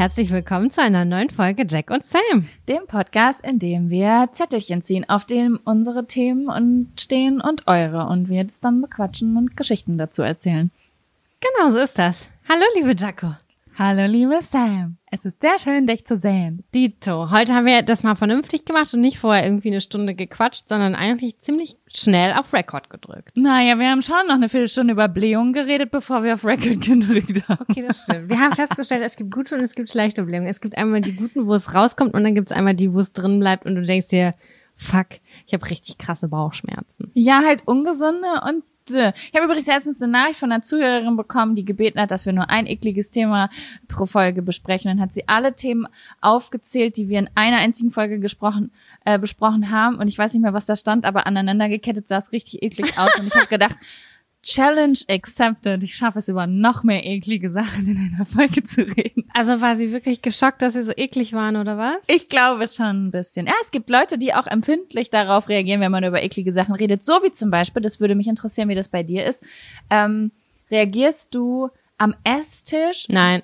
herzlich willkommen zu einer neuen Folge Jack und Sam. Dem Podcast, in dem wir Zettelchen ziehen, auf dem unsere Themen und stehen und eure und wir das dann bequatschen und Geschichten dazu erzählen. Genau so ist das. Hallo, liebe Jaco. Hallo, liebe Sam. Es ist sehr schön, dich zu sehen. Dito. Heute haben wir das mal vernünftig gemacht und nicht vorher irgendwie eine Stunde gequatscht, sondern eigentlich ziemlich schnell auf Record gedrückt. Naja, wir haben schon noch eine Viertelstunde über Blähungen geredet, bevor wir auf Record gedrückt haben. Okay, das stimmt. Wir haben festgestellt, es gibt gute und es gibt schlechte Blähungen. Es gibt einmal die guten, wo es rauskommt und dann gibt es einmal die, wo es drin bleibt und du denkst dir, fuck, ich habe richtig krasse Bauchschmerzen. Ja, halt ungesunde und ich habe übrigens letztens eine Nachricht von einer Zuhörerin bekommen, die gebeten hat, dass wir nur ein ekliges Thema pro Folge besprechen. Dann hat sie alle Themen aufgezählt, die wir in einer einzigen Folge gesprochen, äh, besprochen haben. Und ich weiß nicht mehr, was da stand, aber aneinander gekettet sah es richtig eklig aus. Und ich habe gedacht, Challenge accepted. Ich schaffe es über noch mehr eklige Sachen in einer Folge zu reden. Also war sie wirklich geschockt, dass sie so eklig waren oder was? Ich glaube schon ein bisschen. Ja, es gibt Leute, die auch empfindlich darauf reagieren, wenn man über eklige Sachen redet. So wie zum Beispiel, das würde mich interessieren, wie das bei dir ist. Ähm, reagierst du am Esstisch? Nein.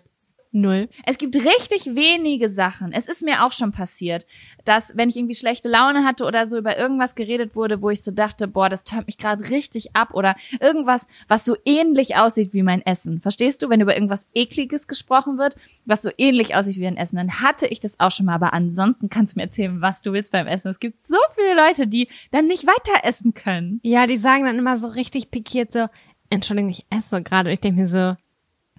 Null. Es gibt richtig wenige Sachen. Es ist mir auch schon passiert, dass wenn ich irgendwie schlechte Laune hatte oder so über irgendwas geredet wurde, wo ich so dachte, boah, das tönt mich gerade richtig ab oder irgendwas, was so ähnlich aussieht wie mein Essen. Verstehst du, wenn über irgendwas ekliges gesprochen wird, was so ähnlich aussieht wie ein Essen, dann hatte ich das auch schon mal, aber ansonsten kannst du mir erzählen, was du willst beim Essen. Es gibt so viele Leute, die dann nicht weiter essen können. Ja, die sagen dann immer so richtig pikiert so, Entschuldigung, ich esse gerade und ich denke mir so,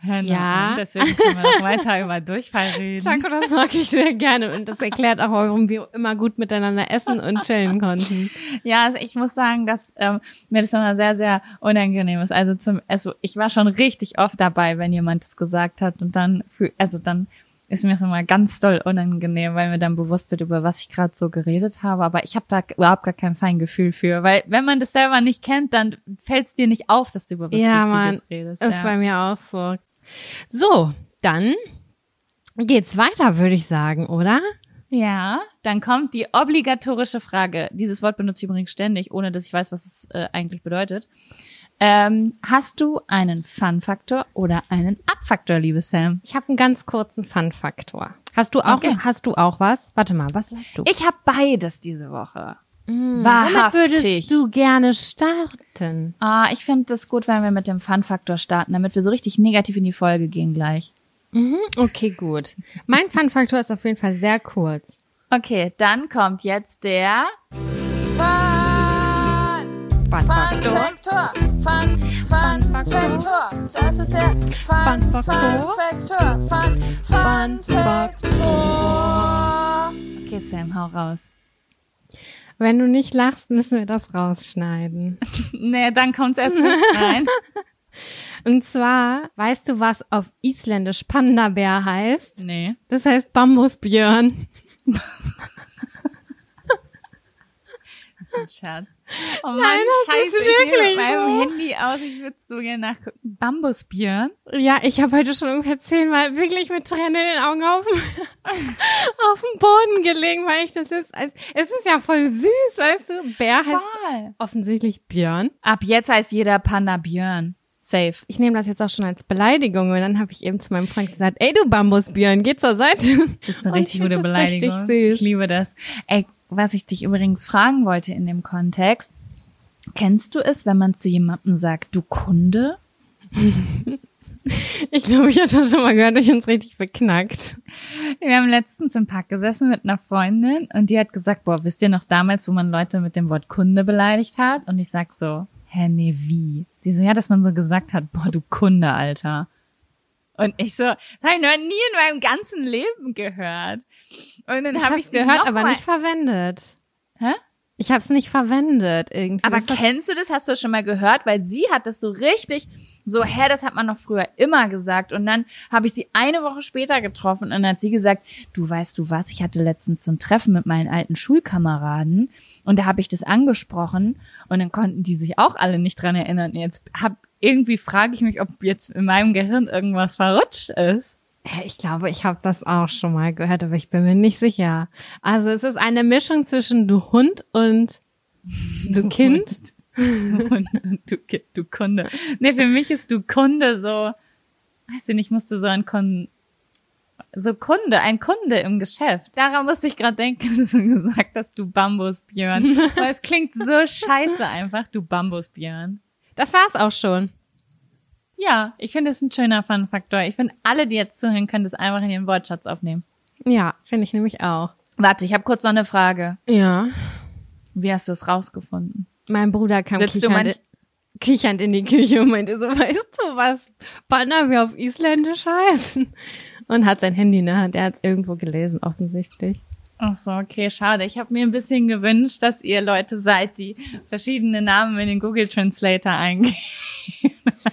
Genau. Ja. Deswegen können wir noch weiter über Durchfall reden. Chaco, das mag ich sehr gerne. Und das erklärt auch, warum wir immer gut miteinander essen und chillen konnten. Ja, also ich muss sagen, dass ähm, mir das immer sehr, sehr unangenehm ist. Also zum, also ich war schon richtig oft dabei, wenn jemand das gesagt hat. Und dann, also dann ist mir das immer ganz doll unangenehm, weil mir dann bewusst wird, über was ich gerade so geredet habe. Aber ich habe da überhaupt gar kein Feingefühl für, weil wenn man das selber nicht kennt, dann fällt es dir nicht auf, dass du über was ja, Mann, redest. Ist ja, bei mir auch so. So, dann geht's weiter, würde ich sagen, oder? Ja, dann kommt die obligatorische Frage. Dieses Wort benutze ich übrigens ständig, ohne dass ich weiß, was es äh, eigentlich bedeutet. Ähm, hast du einen Fun-Faktor oder einen Up-Faktor, liebe Sam? Ich habe einen ganz kurzen Fun-Faktor. Hast du auch? Okay. Hast du auch was? Warte mal, was hast du? Ich habe beides diese Woche. Mm, Wahrhaftig. Womit würdest du gerne starten? Ah, ich finde es gut, wenn wir mit dem Fun-Faktor starten, damit wir so richtig negativ in die Folge gehen gleich. Mhm, okay, gut. Mein Fun-Faktor ist auf jeden Fall sehr kurz. Okay, dann kommt jetzt der Fun Fun-Faktor. Fun, Fun, Faktor. Das ist der Fun, Fun Faktor. Fun, Fun Faktor. Okay, Sam, hau raus. Wenn du nicht lachst, müssen wir das rausschneiden. nee, dann kommt's erst nicht rein. Und zwar, weißt du, was auf Isländisch Panda-Bär heißt? Nee. Das heißt Bambusbjörn. Scherz. Oh Mann, Nein, das scheiße, ist wirklich ich mit meinem so. Handy aus, ich würde so gerne nachgucken. Bambusbjörn? Ja, ich habe heute schon ungefähr zehnmal wirklich mit Tränen in den Augen auf, auf dem Boden gelegen, weil ich das jetzt, es ist ja voll süß, weißt du, Bär heißt voll. offensichtlich Björn. Ab jetzt heißt jeder Panda Björn. Safe. Ich nehme das jetzt auch schon als Beleidigung und dann habe ich eben zu meinem Freund gesagt, ey du Bambusbjörn, geh zur Seite. Das ist eine richtig gute Beleidigung. Richtig süß. Ich liebe das. Ey, was ich dich übrigens fragen wollte in dem Kontext, kennst du es, wenn man zu jemandem sagt, du Kunde? Ich glaube, ich habe das schon mal gehört, ich uns richtig beknackt. Wir haben letztens im Park gesessen mit einer Freundin und die hat gesagt, boah, wisst ihr noch damals, wo man Leute mit dem Wort Kunde beleidigt hat? Und ich sag so, hä, nee, wie? Sie so, ja, dass man so gesagt hat, boah, du Kunde, Alter. Und ich so, das habe ich noch nie in meinem ganzen Leben gehört. Und dann habe ich gehört, aber nicht verwendet. Hä? Ich habe es nicht verwendet irgendwie. Aber das kennst du das? Hast du das schon mal gehört? Weil sie hat das so richtig so, hä, das hat man noch früher immer gesagt. Und dann habe ich sie eine Woche später getroffen und dann hat sie gesagt, du weißt du was, ich hatte letztens so ein Treffen mit meinen alten Schulkameraden und da habe ich das angesprochen und dann konnten die sich auch alle nicht dran erinnern. Jetzt hab irgendwie frage ich mich, ob jetzt in meinem Gehirn irgendwas verrutscht ist. Ich glaube, ich habe das auch schon mal gehört, aber ich bin mir nicht sicher. Also es ist eine Mischung zwischen du Hund und du Kind. und, du, du Kunde. Nee, für mich ist du Kunde so, weißt du nicht, musste so an Kon so Kunde, ein Kunde im Geschäft. Daran musste ich gerade denken, als du gesagt hast, du Bambusbjörn. Weil es klingt so scheiße einfach, du Bambusbjörn. Das war's auch schon. Ja, ich finde es ein schöner Fun-Faktor. Ich finde, alle, die jetzt zuhören, können das einfach in ihren Wortschatz aufnehmen. Ja, finde ich nämlich auch. Warte, ich habe kurz noch eine Frage. Ja. Wie hast du es rausgefunden? Mein Bruder kam Sitzt du kichernd, kichernd in die Küche und meinte so, weißt du, was Banner wir auf Isländisch heißen? Und hat sein Handy in der Hand. Er hat es irgendwo gelesen, offensichtlich. Ach so, okay, schade. Ich habe mir ein bisschen gewünscht, dass ihr Leute seid, die verschiedene Namen in den Google Translator eingeben.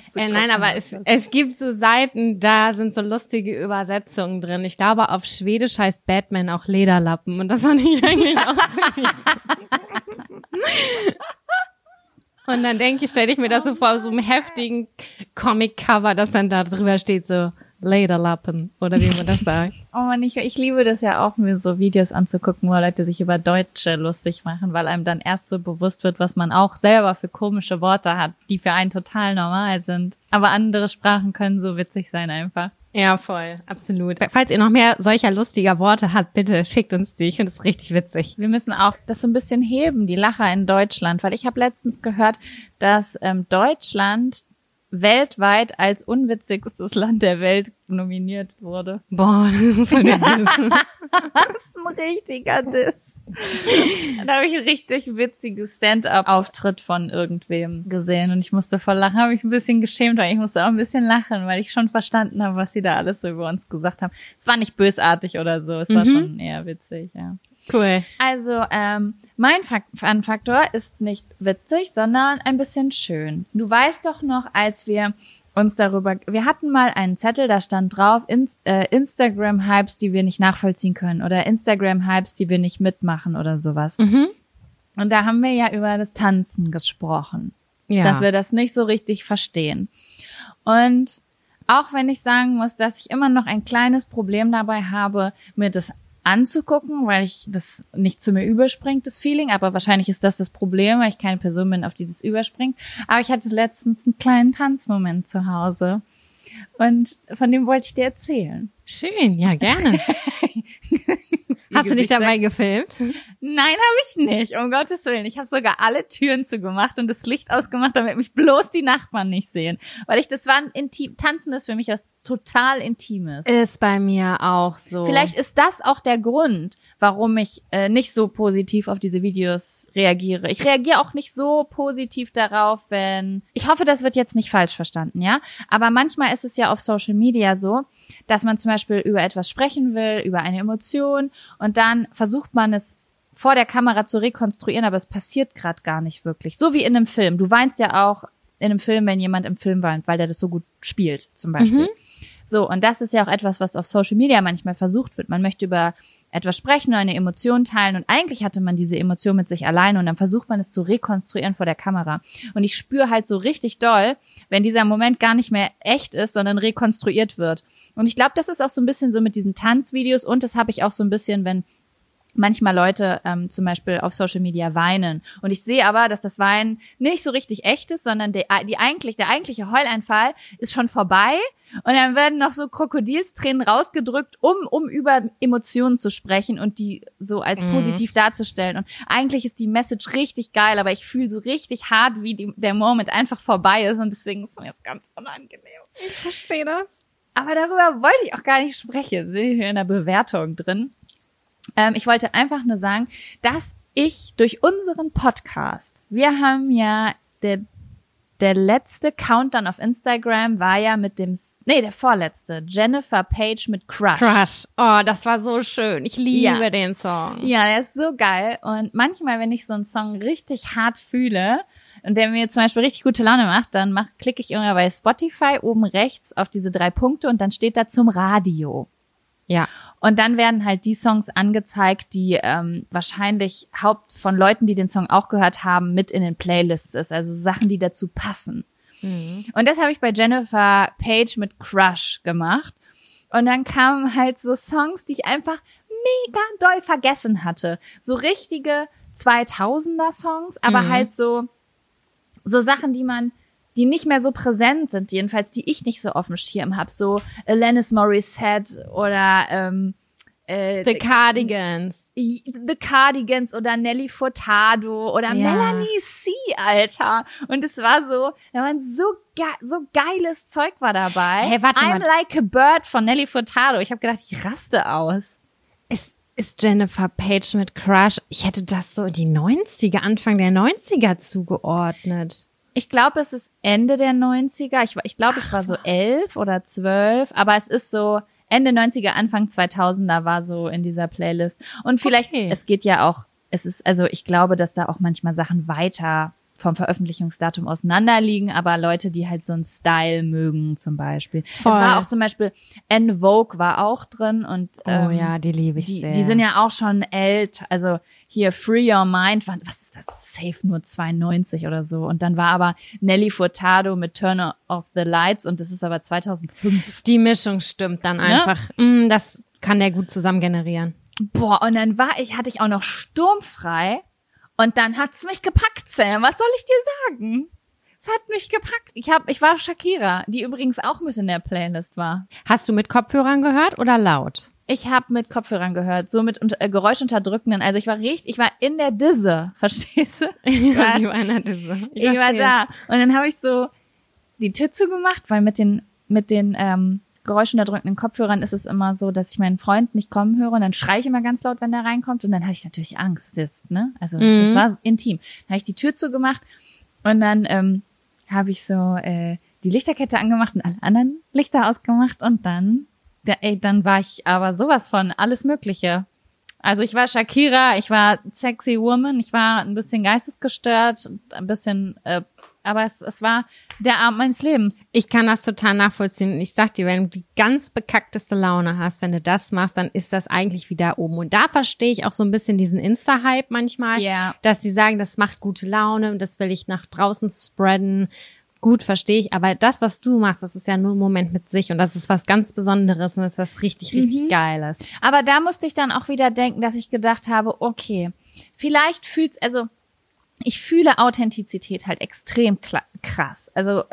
Also Äh, nein, aber es, es gibt so Seiten, da sind so lustige Übersetzungen drin. Ich glaube, auf Schwedisch heißt Batman auch Lederlappen und das fand ich eigentlich auch Und dann denke ich, stelle ich mir das so vor, so einem heftigen Comic-Cover, dass dann da drüber steht so Lederlappen oder wie man das sagt. Oh man, ich, ich liebe das ja auch, mir so Videos anzugucken, wo Leute sich über Deutsche lustig machen, weil einem dann erst so bewusst wird, was man auch selber für komische Worte hat, die für einen total normal sind. Aber andere Sprachen können so witzig sein einfach. Ja, voll, absolut. Falls ihr noch mehr solcher lustiger Worte habt, bitte schickt uns die. Ich finde es richtig witzig. Wir müssen auch das so ein bisschen heben, die Lacher in Deutschland, weil ich habe letztens gehört, dass ähm, Deutschland weltweit als unwitzigstes Land der Welt nominiert wurde. Boah, voll der Diss. Das ist ein richtiger Diss. Da habe ich ein richtig witziges Stand-up-Auftritt von irgendwem gesehen und ich musste voll lachen, habe mich ein bisschen geschämt, weil ich musste auch ein bisschen lachen, weil ich schon verstanden habe, was sie da alles so über uns gesagt haben. Es war nicht bösartig oder so, es war Mhm. schon eher witzig, ja. Cool. Also, ähm, mein Fak- Fun-Faktor ist nicht witzig, sondern ein bisschen schön. Du weißt doch noch, als wir uns darüber, wir hatten mal einen Zettel, da stand drauf, Ins, äh, Instagram-Hypes, die wir nicht nachvollziehen können oder Instagram-Hypes, die wir nicht mitmachen oder sowas. Mhm. Und da haben wir ja über das Tanzen gesprochen Ja. dass wir das nicht so richtig verstehen. Und auch wenn ich sagen muss, dass ich immer noch ein kleines Problem dabei habe, mir das anzugucken, weil ich das nicht zu mir überspringt, das Feeling, aber wahrscheinlich ist das das Problem, weil ich keine Person bin, auf die das überspringt. Aber ich hatte letztens einen kleinen Tanzmoment zu Hause und von dem wollte ich dir erzählen. Schön, ja, gerne. Hast du dich dabei gefilmt? Nein, habe ich nicht, um Gottes Willen. Ich habe sogar alle Türen zugemacht und das Licht ausgemacht, damit mich bloß die Nachbarn nicht sehen. Weil ich, das war ein intim, Tanzen ist für mich was total Intimes. Ist bei mir auch so. Vielleicht ist das auch der Grund, warum ich äh, nicht so positiv auf diese Videos reagiere. Ich reagiere auch nicht so positiv darauf, wenn. Ich hoffe, das wird jetzt nicht falsch verstanden, ja. Aber manchmal ist es ja auf Social Media so, dass man zum Beispiel über etwas sprechen will, über eine Emotion, und dann versucht man es vor der Kamera zu rekonstruieren, aber es passiert gerade gar nicht wirklich. So wie in einem Film. Du weinst ja auch in einem Film, wenn jemand im Film weint, weil der das so gut spielt, zum Beispiel. So, und das ist ja auch etwas, was auf Social Media manchmal versucht wird. Man möchte über etwas sprechen oder eine Emotion teilen und eigentlich hatte man diese Emotion mit sich alleine und dann versucht man es zu rekonstruieren vor der Kamera. Und ich spüre halt so richtig doll, wenn dieser Moment gar nicht mehr echt ist, sondern rekonstruiert wird. Und ich glaube, das ist auch so ein bisschen so mit diesen Tanzvideos und das habe ich auch so ein bisschen, wenn manchmal Leute ähm, zum Beispiel auf Social Media weinen. Und ich sehe aber, dass das Weinen nicht so richtig echt ist, sondern der, die eigentlich, der eigentliche Heuleinfall ist schon vorbei. Und dann werden noch so Krokodilstränen rausgedrückt, um, um über Emotionen zu sprechen und die so als Mhm. positiv darzustellen. Und eigentlich ist die Message richtig geil, aber ich fühle so richtig hart, wie die, der Moment einfach vorbei ist. Und deswegen ist mir das ganz unangenehm. ich verstehe das. Aber darüber wollte ich auch gar nicht sprechen. Sind hier in der Bewertung drin. Ähm, ich wollte einfach nur sagen, dass ich durch unseren Podcast, wir haben ja der der letzte Countdown auf Instagram war ja mit dem, nee, der vorletzte, Jennifer Page mit Crush. Crush. Oh, das war so schön. Ich liebe Ja. den Song. Ja, der ist so geil. Und manchmal, wenn ich so einen Song richtig hart fühle und der mir zum Beispiel richtig gute Laune macht, dann mach, klicke ich immer bei Spotify oben rechts auf diese drei Punkte und dann steht da zum Radio. Ja. Und dann werden halt die Songs angezeigt, die ähm, wahrscheinlich Haupt von Leuten, die den Song auch gehört haben, mit in den Playlists ist. Also Sachen, die dazu passen. Und das habe ich bei Jennifer Page mit Crush gemacht. Und dann kamen halt so Songs, die ich einfach mega doll vergessen hatte. So richtige 2000er Songs, aber Mhm. halt so, so Sachen, die man die nicht mehr so präsent sind, jedenfalls die ich nicht so auf dem Schirm habe, so Alanis Morissette oder ähm, äh, The Cardigans. The Cardigans oder Nelly Furtado oder ja. Melanie C, Alter. Und es war so, da waren so, ge so geiles Zeug war dabei. Hey, warte I'm mal. Like a Bird von Nelly Furtado. Ich habe gedacht, ich raste aus. Ist, Jennifer Page mit Crush, ich hätte das so die 90er, Anfang der 90er zugeordnet. Ich glaube, es ist Ende der 90er. Ich, ich glaube, ich war so elf oder zwölf, aber es ist so, Ende 90er, Anfang 2000er war so in dieser Playlist. Und vielleicht, okay. es geht ja auch, es ist, also ich glaube, dass da auch manchmal Sachen weiter vom Veröffentlichungsdatum auseinanderliegen, aber Leute, die halt so einen Style mögen, zum Beispiel. Voll. Es war auch zum Beispiel En Vogue war auch drin und oh ähm, oh ja, die liebe ich die, sehr. Die sind ja auch schon älter, also hier Free Your Mind, was ist das? Safe nur 92 oder so. Und dann war aber Nelly Furtado mit Turn of the Lights und das ist aber 2005. Die Mischung stimmt dann ne? einfach. Ne? das kann der gut zusammen generieren. Boah, und dann war ich, hatte ich auch noch sturmfrei und dann hat's mich gepackt, Sam. Was soll ich dir sagen? Es hat mich gepackt. Ich hab, ich war Shakira, die übrigens auch mit in der Playlist war. Hast du mit Kopfhörern gehört oder laut? Ich habe mit Kopfhörern gehört, so mit unter, äh, Geräuschunterdrückenden. Also ich war richtig, ich war in der Disse, verstehst du? Ich war, ich war in der Disse. Ich, ich war da. Und dann habe ich so die Tür zugemacht, weil mit den mit den ähm, geräuschunterdrückenden Kopfhörern ist es immer so, dass ich meinen Freund nicht kommen höre und dann schreie ich immer ganz laut, wenn der reinkommt und dann hatte ich natürlich Angst. Das ist, ne? Also mhm. das war intim. Dann habe ich die Tür zugemacht und dann ähm, habe ich so äh, die Lichterkette angemacht und alle anderen Lichter ausgemacht und dann da, ey, dann war ich aber sowas von alles Mögliche. Also ich war Shakira, ich war sexy woman, ich war ein bisschen geistesgestört, ein bisschen, äh, aber es, es war der Abend meines Lebens. Ich kann das total nachvollziehen. Und ich sag dir, wenn du die ganz bekackteste Laune hast, wenn du das machst, dann ist das eigentlich wieder oben. Und da verstehe ich auch so ein bisschen diesen Insta-Hype manchmal, yeah. dass die sagen, das macht gute Laune und das will ich nach draußen spreaden gut, verstehe ich. Aber das, was du machst, das ist ja nur ein Moment mit sich und das ist was ganz Besonderes und das ist was richtig, richtig mhm. Geiles. Aber da musste ich dann auch wieder denken, dass ich gedacht habe, okay, vielleicht fühlt's, also ich fühle Authentizität halt extrem krass. Also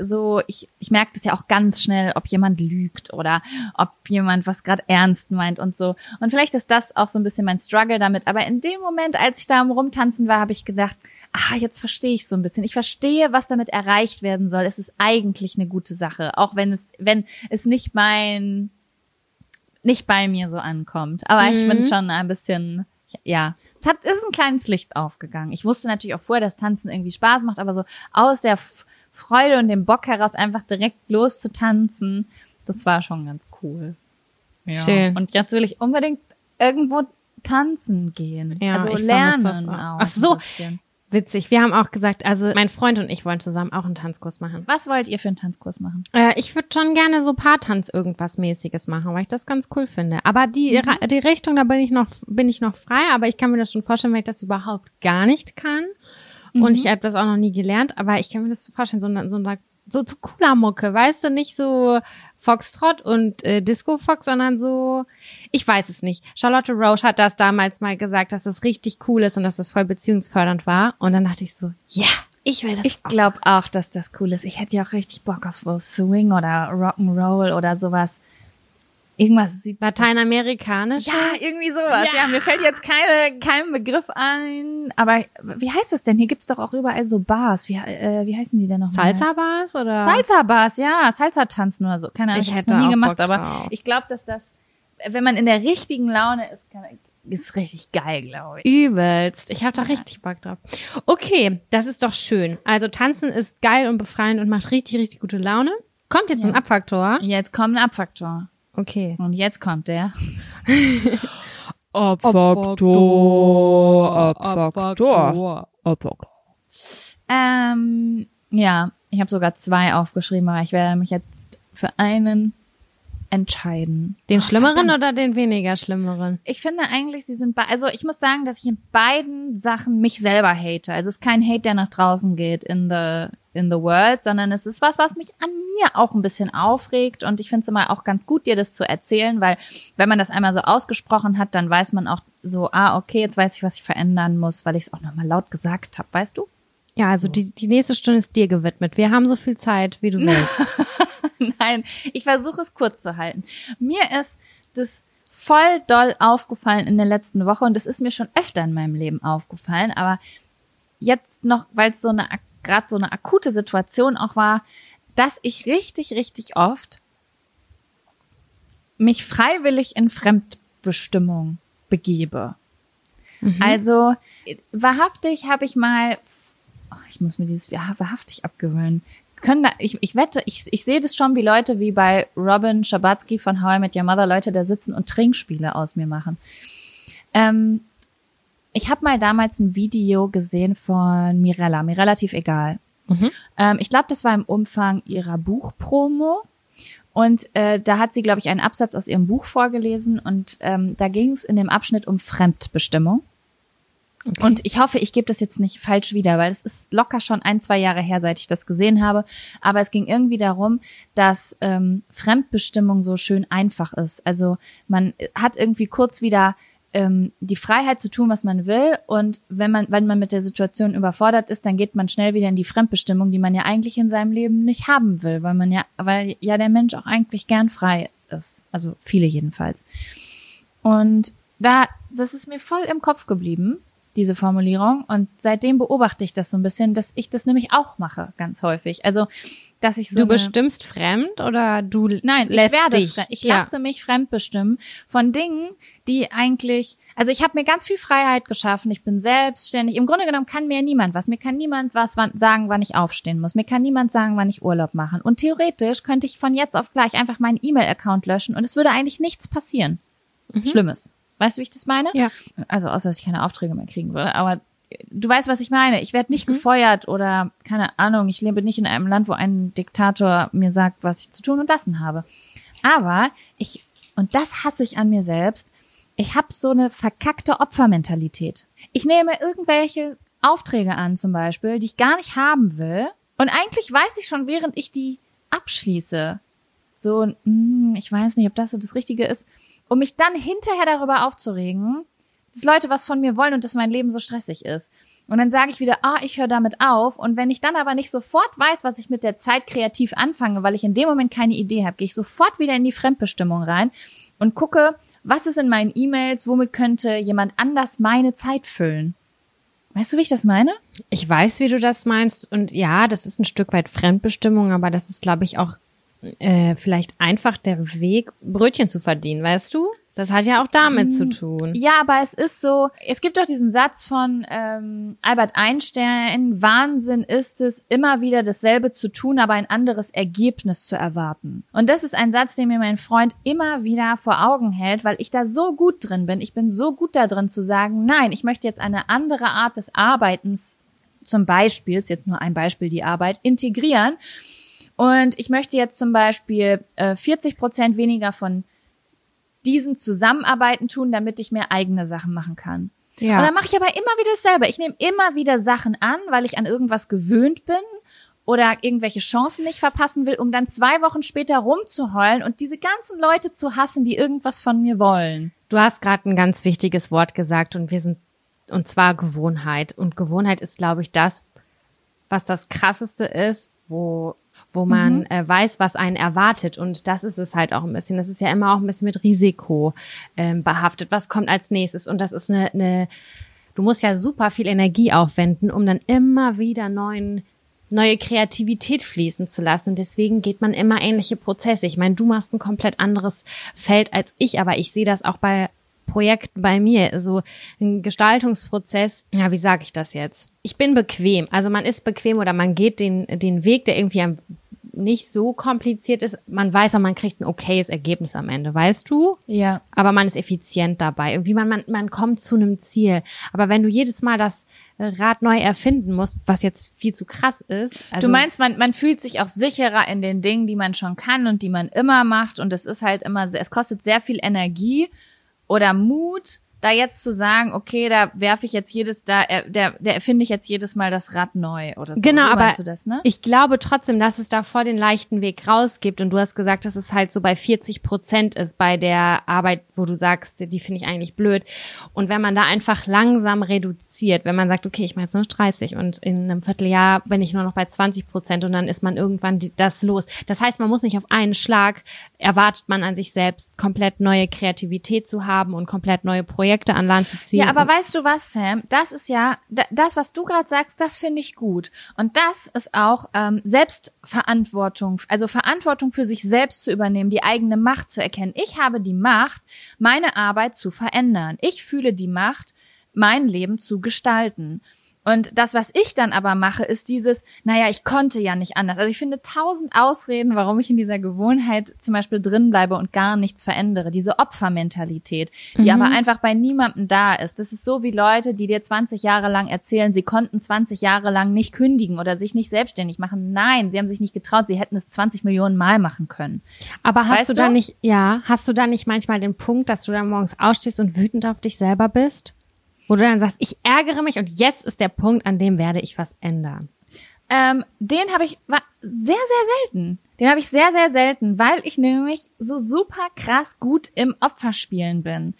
so, ich, ich merke das ja auch ganz schnell, ob jemand lügt oder ob jemand was gerade ernst meint und so. Und vielleicht ist das auch so ein bisschen mein Struggle damit. Aber in dem Moment, als ich da am Rumtanzen war, habe ich gedacht, ah, jetzt verstehe ich so ein bisschen. Ich verstehe, was damit erreicht werden soll. Es ist eigentlich eine gute Sache, auch wenn es, wenn es nicht mein, nicht bei mir so ankommt. Aber mhm. ich bin mhm. schon ein bisschen, ja, es hat, ist ein kleines Licht aufgegangen. Ich wusste natürlich auch vorher, dass Tanzen irgendwie Spaß macht, aber so aus der Freude und dem Bock heraus einfach direkt loszutanzen, das war schon ganz cool. Ja. Schön. Und jetzt will ich unbedingt irgendwo tanzen gehen. Ja, also lernen auch. Ach so, Witzig. Wir haben auch gesagt, also mein Freund und ich wollen zusammen auch einen Tanzkurs machen. Was wollt ihr für einen Tanzkurs machen? Äh, ich würde schon gerne so Paartanz irgendwas mäßiges machen, weil ich das ganz cool finde. Aber die, mhm. die Richtung, da bin ich noch, bin ich noch frei, aber ich kann mir das schon vorstellen, weil ich das überhaupt gar nicht kann. Mhm. Und ich habe das auch noch nie gelernt, aber ich kann mir das vorstellen, so, eine, so eine so zu cooler Mucke, weißt du, nicht so Foxtrot und äh, Disco Fox, sondern so, ich weiß es nicht. Charlotte Roche hat das damals mal gesagt, dass es richtig cool ist und dass es voll beziehungsfördernd war. Und dann dachte ich so, ja, yeah, ich will das. Ich glaube auch, dass das cool ist. Ich hätte ja auch richtig Bock auf so Swing oder Rock'n'Roll oder sowas irgendwas Süd Lateinamerikanisches? Ja, irgendwie sowas. Ja. ja. mir fällt jetzt keine, kein Begriff ein. Aber wie heißt das denn? Hier gibt's doch auch überall so Bars. Wie, äh, wie heißen die denn noch? Salsa-Bars oder? Salsa-Bars, ja. Salsa-Tanzen oder so. Keine Ahnung, ich, ich hätte nie gemacht, Bock aber drauf. ich glaube, dass das, wenn man in der richtigen Laune ist, kann, ist richtig geil, glaube ich. Übelst. Ich habe da ja. richtig Bock drauf. Okay, das ist doch schön. Also tanzen ist geil und befreiend und macht richtig, richtig gute Laune. Kommt jetzt ja. ein Abfaktor? Jetzt kommt ein Abfaktor. Okay. Und jetzt kommt der. Abfaktor. Abfaktor. Abfaktor. Ähm, ja, ich habe sogar zwei aufgeschrieben, aber ich werde mich jetzt für einen entscheiden. Den oh, schlimmeren verdammt. oder den weniger schlimmeren? Ich finde eigentlich, sie sind also ich muss sagen, dass ich in beiden Sachen mich selber hate. Also es ist kein Hate, der nach draußen geht in the in the world, sondern es ist was, was mich an mir auch ein bisschen aufregt und ich finde es immer auch ganz gut, dir das zu erzählen, weil wenn man das einmal so ausgesprochen hat, dann weiß man auch so, ah, okay, jetzt weiß ich, was ich verändern muss, weil ich es auch nochmal laut gesagt habe, weißt du? Ja, also die, die nächste Stunde ist dir gewidmet. Wir haben so viel Zeit, wie du willst. Nein, ich versuche es kurz zu halten. Mir ist das voll doll aufgefallen in der letzten Woche und das ist mir schon öfter in meinem Leben aufgefallen, aber jetzt noch, weil es so eine gerade so eine akute Situation auch war, dass ich richtig, richtig oft mich freiwillig in Fremdbestimmung begebe. Mhm. Also wahrhaftig habe ich mal, oh, ich muss mir dieses wahrhaftig abgewöhnen. Können da, ich, ich wette, ich, ich sehe das schon wie Leute wie bei Robin Schabatsky von How I Met Your Mother, Leute da sitzen und Trinkspiele aus mir machen. Ähm, ich habe mal damals ein Video gesehen von Mirella, mir relativ egal. Mhm. Ähm, ich glaube, das war im Umfang ihrer Buchpromo. Und äh, da hat sie, glaube ich, einen Absatz aus ihrem Buch vorgelesen und ähm, da ging es in dem Abschnitt um Fremdbestimmung. Und ich hoffe, ich gebe das jetzt nicht falsch wieder, weil es ist locker schon ein, zwei Jahre her, seit ich das gesehen habe. Aber es ging irgendwie darum, dass ähm, Fremdbestimmung so schön einfach ist. Also man hat irgendwie kurz wieder ähm, die Freiheit zu tun, was man will. Und wenn man, wenn man mit der Situation überfordert ist, dann geht man schnell wieder in die Fremdbestimmung, die man ja eigentlich in seinem Leben nicht haben will, weil man ja, weil ja der Mensch auch eigentlich gern frei ist. Also viele jedenfalls. Und da, das ist mir voll im Kopf geblieben, diese Formulierung. Und seitdem beobachte ich das so ein bisschen, dass ich das nämlich auch mache, ganz häufig. Also dass ich so du bestimmst fremd oder du nein lässt ich werde dich. Fremd. ich ja. lasse mich fremd bestimmen von Dingen die eigentlich also ich habe mir ganz viel Freiheit geschaffen ich bin selbstständig im Grunde genommen kann mir niemand was mir kann niemand was sagen wann ich aufstehen muss mir kann niemand sagen wann ich Urlaub machen und theoretisch könnte ich von jetzt auf gleich einfach meinen E-Mail Account löschen und es würde eigentlich nichts passieren mhm. Schlimmes weißt du wie ich das meine ja also außer dass ich keine Aufträge mehr kriegen würde aber du weißt, was ich meine. Ich werde nicht mhm. gefeuert oder keine Ahnung, ich lebe nicht in einem Land, wo ein Diktator mir sagt, was ich zu tun und lassen habe. Aber ich, und das hasse ich an mir selbst, ich habe so eine verkackte Opfermentalität. Ich nehme irgendwelche Aufträge an, zum Beispiel, die ich gar nicht haben will. Und eigentlich weiß ich schon, während ich die abschließe, so, mh, hm, ich weiß nicht, ob das so das Richtige ist, um mich dann hinterher darüber aufzuregen, dass Leute was von mir wollen und dass mein Leben so stressig ist. Und dann sage ich wieder, ah, ich höre damit auf. Und wenn ich dann aber nicht sofort weiß, was ich mit der Zeit kreativ anfange, weil ich in dem Moment keine Idee habe, gehe ich sofort wieder in die Fremdbestimmung rein und gucke, was ist in meinen E-Mails, womit könnte jemand anders meine Zeit füllen. Weißt du, wie ich das meine? Ich weiß, wie du das meinst. Und ja, das ist ein Stück weit Fremdbestimmung, aber das ist, glaube ich, auch äh, vielleicht einfach der Weg, Brötchen zu verdienen, weißt du? Das hat ja auch damit zu mm, tun. Ja, aber es ist so, es gibt doch diesen Satz von ähm, Albert Einstein, Wahnsinn ist es, immer wieder dasselbe zu tun, aber ein anderes Ergebnis zu erwarten. Und das ist ein Satz, den mir mein Freund immer wieder vor Augen hält, weil ich da so gut drin bin. Ich bin so gut da drin zu sagen, nein, ich möchte jetzt eine andere Art des Arbeitens, zum Beispiel, ist jetzt nur ein Beispiel, die Arbeit, integrieren. Und ich möchte jetzt zum Beispiel äh, 40 Prozent weniger von diesen Zusammenarbeiten tun, damit ich mehr eigene Sachen machen kann. Ja. Und dann mache ich aber immer wieder dasselbe. Ich nehme immer wieder Sachen an, weil ich an irgendwas gewöhnt bin oder irgendwelche Chancen nicht verpassen will, um dann zwei Wochen später rumzuheulen und diese ganzen Leute zu hassen, die irgendwas von mir wollen. Du hast gerade ein ganz wichtiges Wort gesagt und wir sind und zwar Gewohnheit und Gewohnheit ist glaube ich das, was das krasseste ist, wo wo man mhm. äh, weiß, was einen erwartet. Und das ist es halt auch ein bisschen. Das ist ja immer auch ein bisschen mit Risiko ähm, behaftet. Was kommt als nächstes? Und das ist eine, eine, du musst ja super viel Energie aufwenden, um dann immer wieder neuen neue Kreativität fließen zu lassen. Und deswegen geht man immer ähnliche Prozesse. Ich meine, du machst ein komplett anderes Feld als ich, aber ich sehe das auch bei Projekt bei mir, so ein Gestaltungsprozess. Ja, wie sage ich das jetzt? Ich bin bequem. Also man ist bequem oder man geht den, den Weg, der irgendwie am nicht so kompliziert ist. Man weiß auch, man kriegt ein okayes Ergebnis am Ende, weißt du? Ja. Aber man ist effizient dabei. Irgendwie man, man, man kommt zu einem Ziel. Aber wenn du jedes Mal das Rad neu erfinden musst, was jetzt viel zu krass ist. Also du meinst, man, man fühlt sich auch sicherer in den Dingen, die man schon kann und die man immer macht. Und es ist halt immer, es kostet sehr viel Energie oder Mut, da jetzt zu sagen, okay, da werfe ich jetzt jedes, da, der, der erfinde ich jetzt jedes Mal das Rad neu oder so. Genau, so aber das, ne? ich glaube trotzdem, dass es da vor den leichten Weg rausgibt. Und du hast gesagt, dass es halt so bei 40 Prozent ist bei der Arbeit, wo du sagst, die finde ich eigentlich blöd. Und wenn man da einfach langsam reduziert, passiert, wenn man sagt, okay, ich mache jetzt nur noch 30 und in einem Vierteljahr bin ich nur noch bei 20 Prozent und dann ist man irgendwann das los. Das heißt, man muss nicht auf einen Schlag, erwartet man an sich selbst, komplett neue Kreativität zu haben und komplett neue Projekte an Land zu ziehen. Ja, aber weißt du was, Sam? Das ist ja, das, was du gerade sagst, das finde ich gut. Und das ist auch ähm, Selbstverantwortung, also Verantwortung für sich selbst zu übernehmen, die eigene Macht zu erkennen. Ich habe die Macht, meine Arbeit zu verändern. Ich fühle die Macht, mein Leben zu gestalten. Und das, was ich dann aber mache, ist dieses, naja, ich konnte ja nicht anders. Also ich finde tausend Ausreden, warum ich in dieser Gewohnheit zum Beispiel drin bleibe und gar nichts verändere. Diese Opfermentalität, die mhm. aber einfach bei niemandem da ist. Das ist so wie Leute, die dir 20 Jahre lang erzählen, sie konnten 20 Jahre lang nicht kündigen oder sich nicht selbstständig machen. Nein, sie haben sich nicht getraut. Sie hätten es 20 Millionen Mal machen können. Aber hast weißt du da nicht, ja, hast du da nicht manchmal den Punkt, dass du dann morgens ausstehst und wütend auf dich selber bist? Wo du dann sagst, ich ärgere mich und jetzt ist der Punkt, an dem werde ich was ändern? Ähm, den habe ich war sehr, sehr selten. Den habe ich sehr, sehr selten, weil ich nämlich so super krass gut im Opferspielen bin.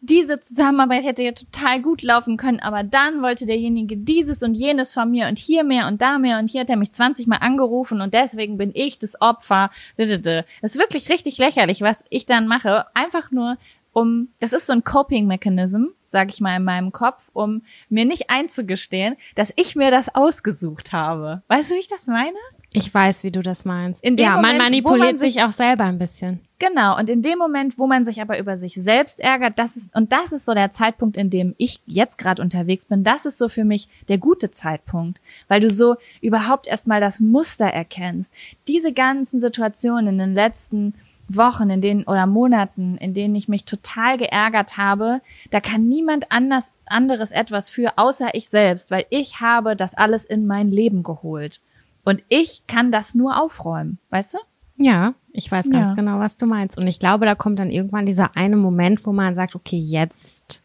Diese Zusammenarbeit hätte ja total gut laufen können, aber dann wollte derjenige dieses und jenes von mir und hier mehr und da mehr und hier hat er mich 20 Mal angerufen und deswegen bin ich das Opfer. Das ist wirklich richtig lächerlich, was ich dann mache. Einfach nur um, das ist so ein Coping-Mechanism, sag ich mal, in meinem Kopf, um mir nicht einzugestehen, dass ich mir das ausgesucht habe. Weißt du, wie ich das meine? Ich weiß, wie du das meinst. In dem ja, Moment, man manipuliert man sich, sich, auch selber ein bisschen. Genau. Und in dem Moment, wo man sich aber über sich selbst ärgert, das ist, und das ist so der Zeitpunkt, in dem ich jetzt gerade unterwegs bin, das ist so für mich der gute Zeitpunkt, weil du so überhaupt erstmal das Muster erkennst. Diese ganzen Situationen in den letzten Wochen, in denen oder Monaten, in denen ich mich total geärgert habe, da kann niemand anders anderes etwas für, außer ich selbst, weil ich habe das alles in mein Leben geholt. Und ich kann das nur aufräumen, weißt du? Ja, ich weiß ganz ja. genau, was du meinst. Und ich glaube, da kommt dann irgendwann dieser eine Moment, wo man sagt, okay, jetzt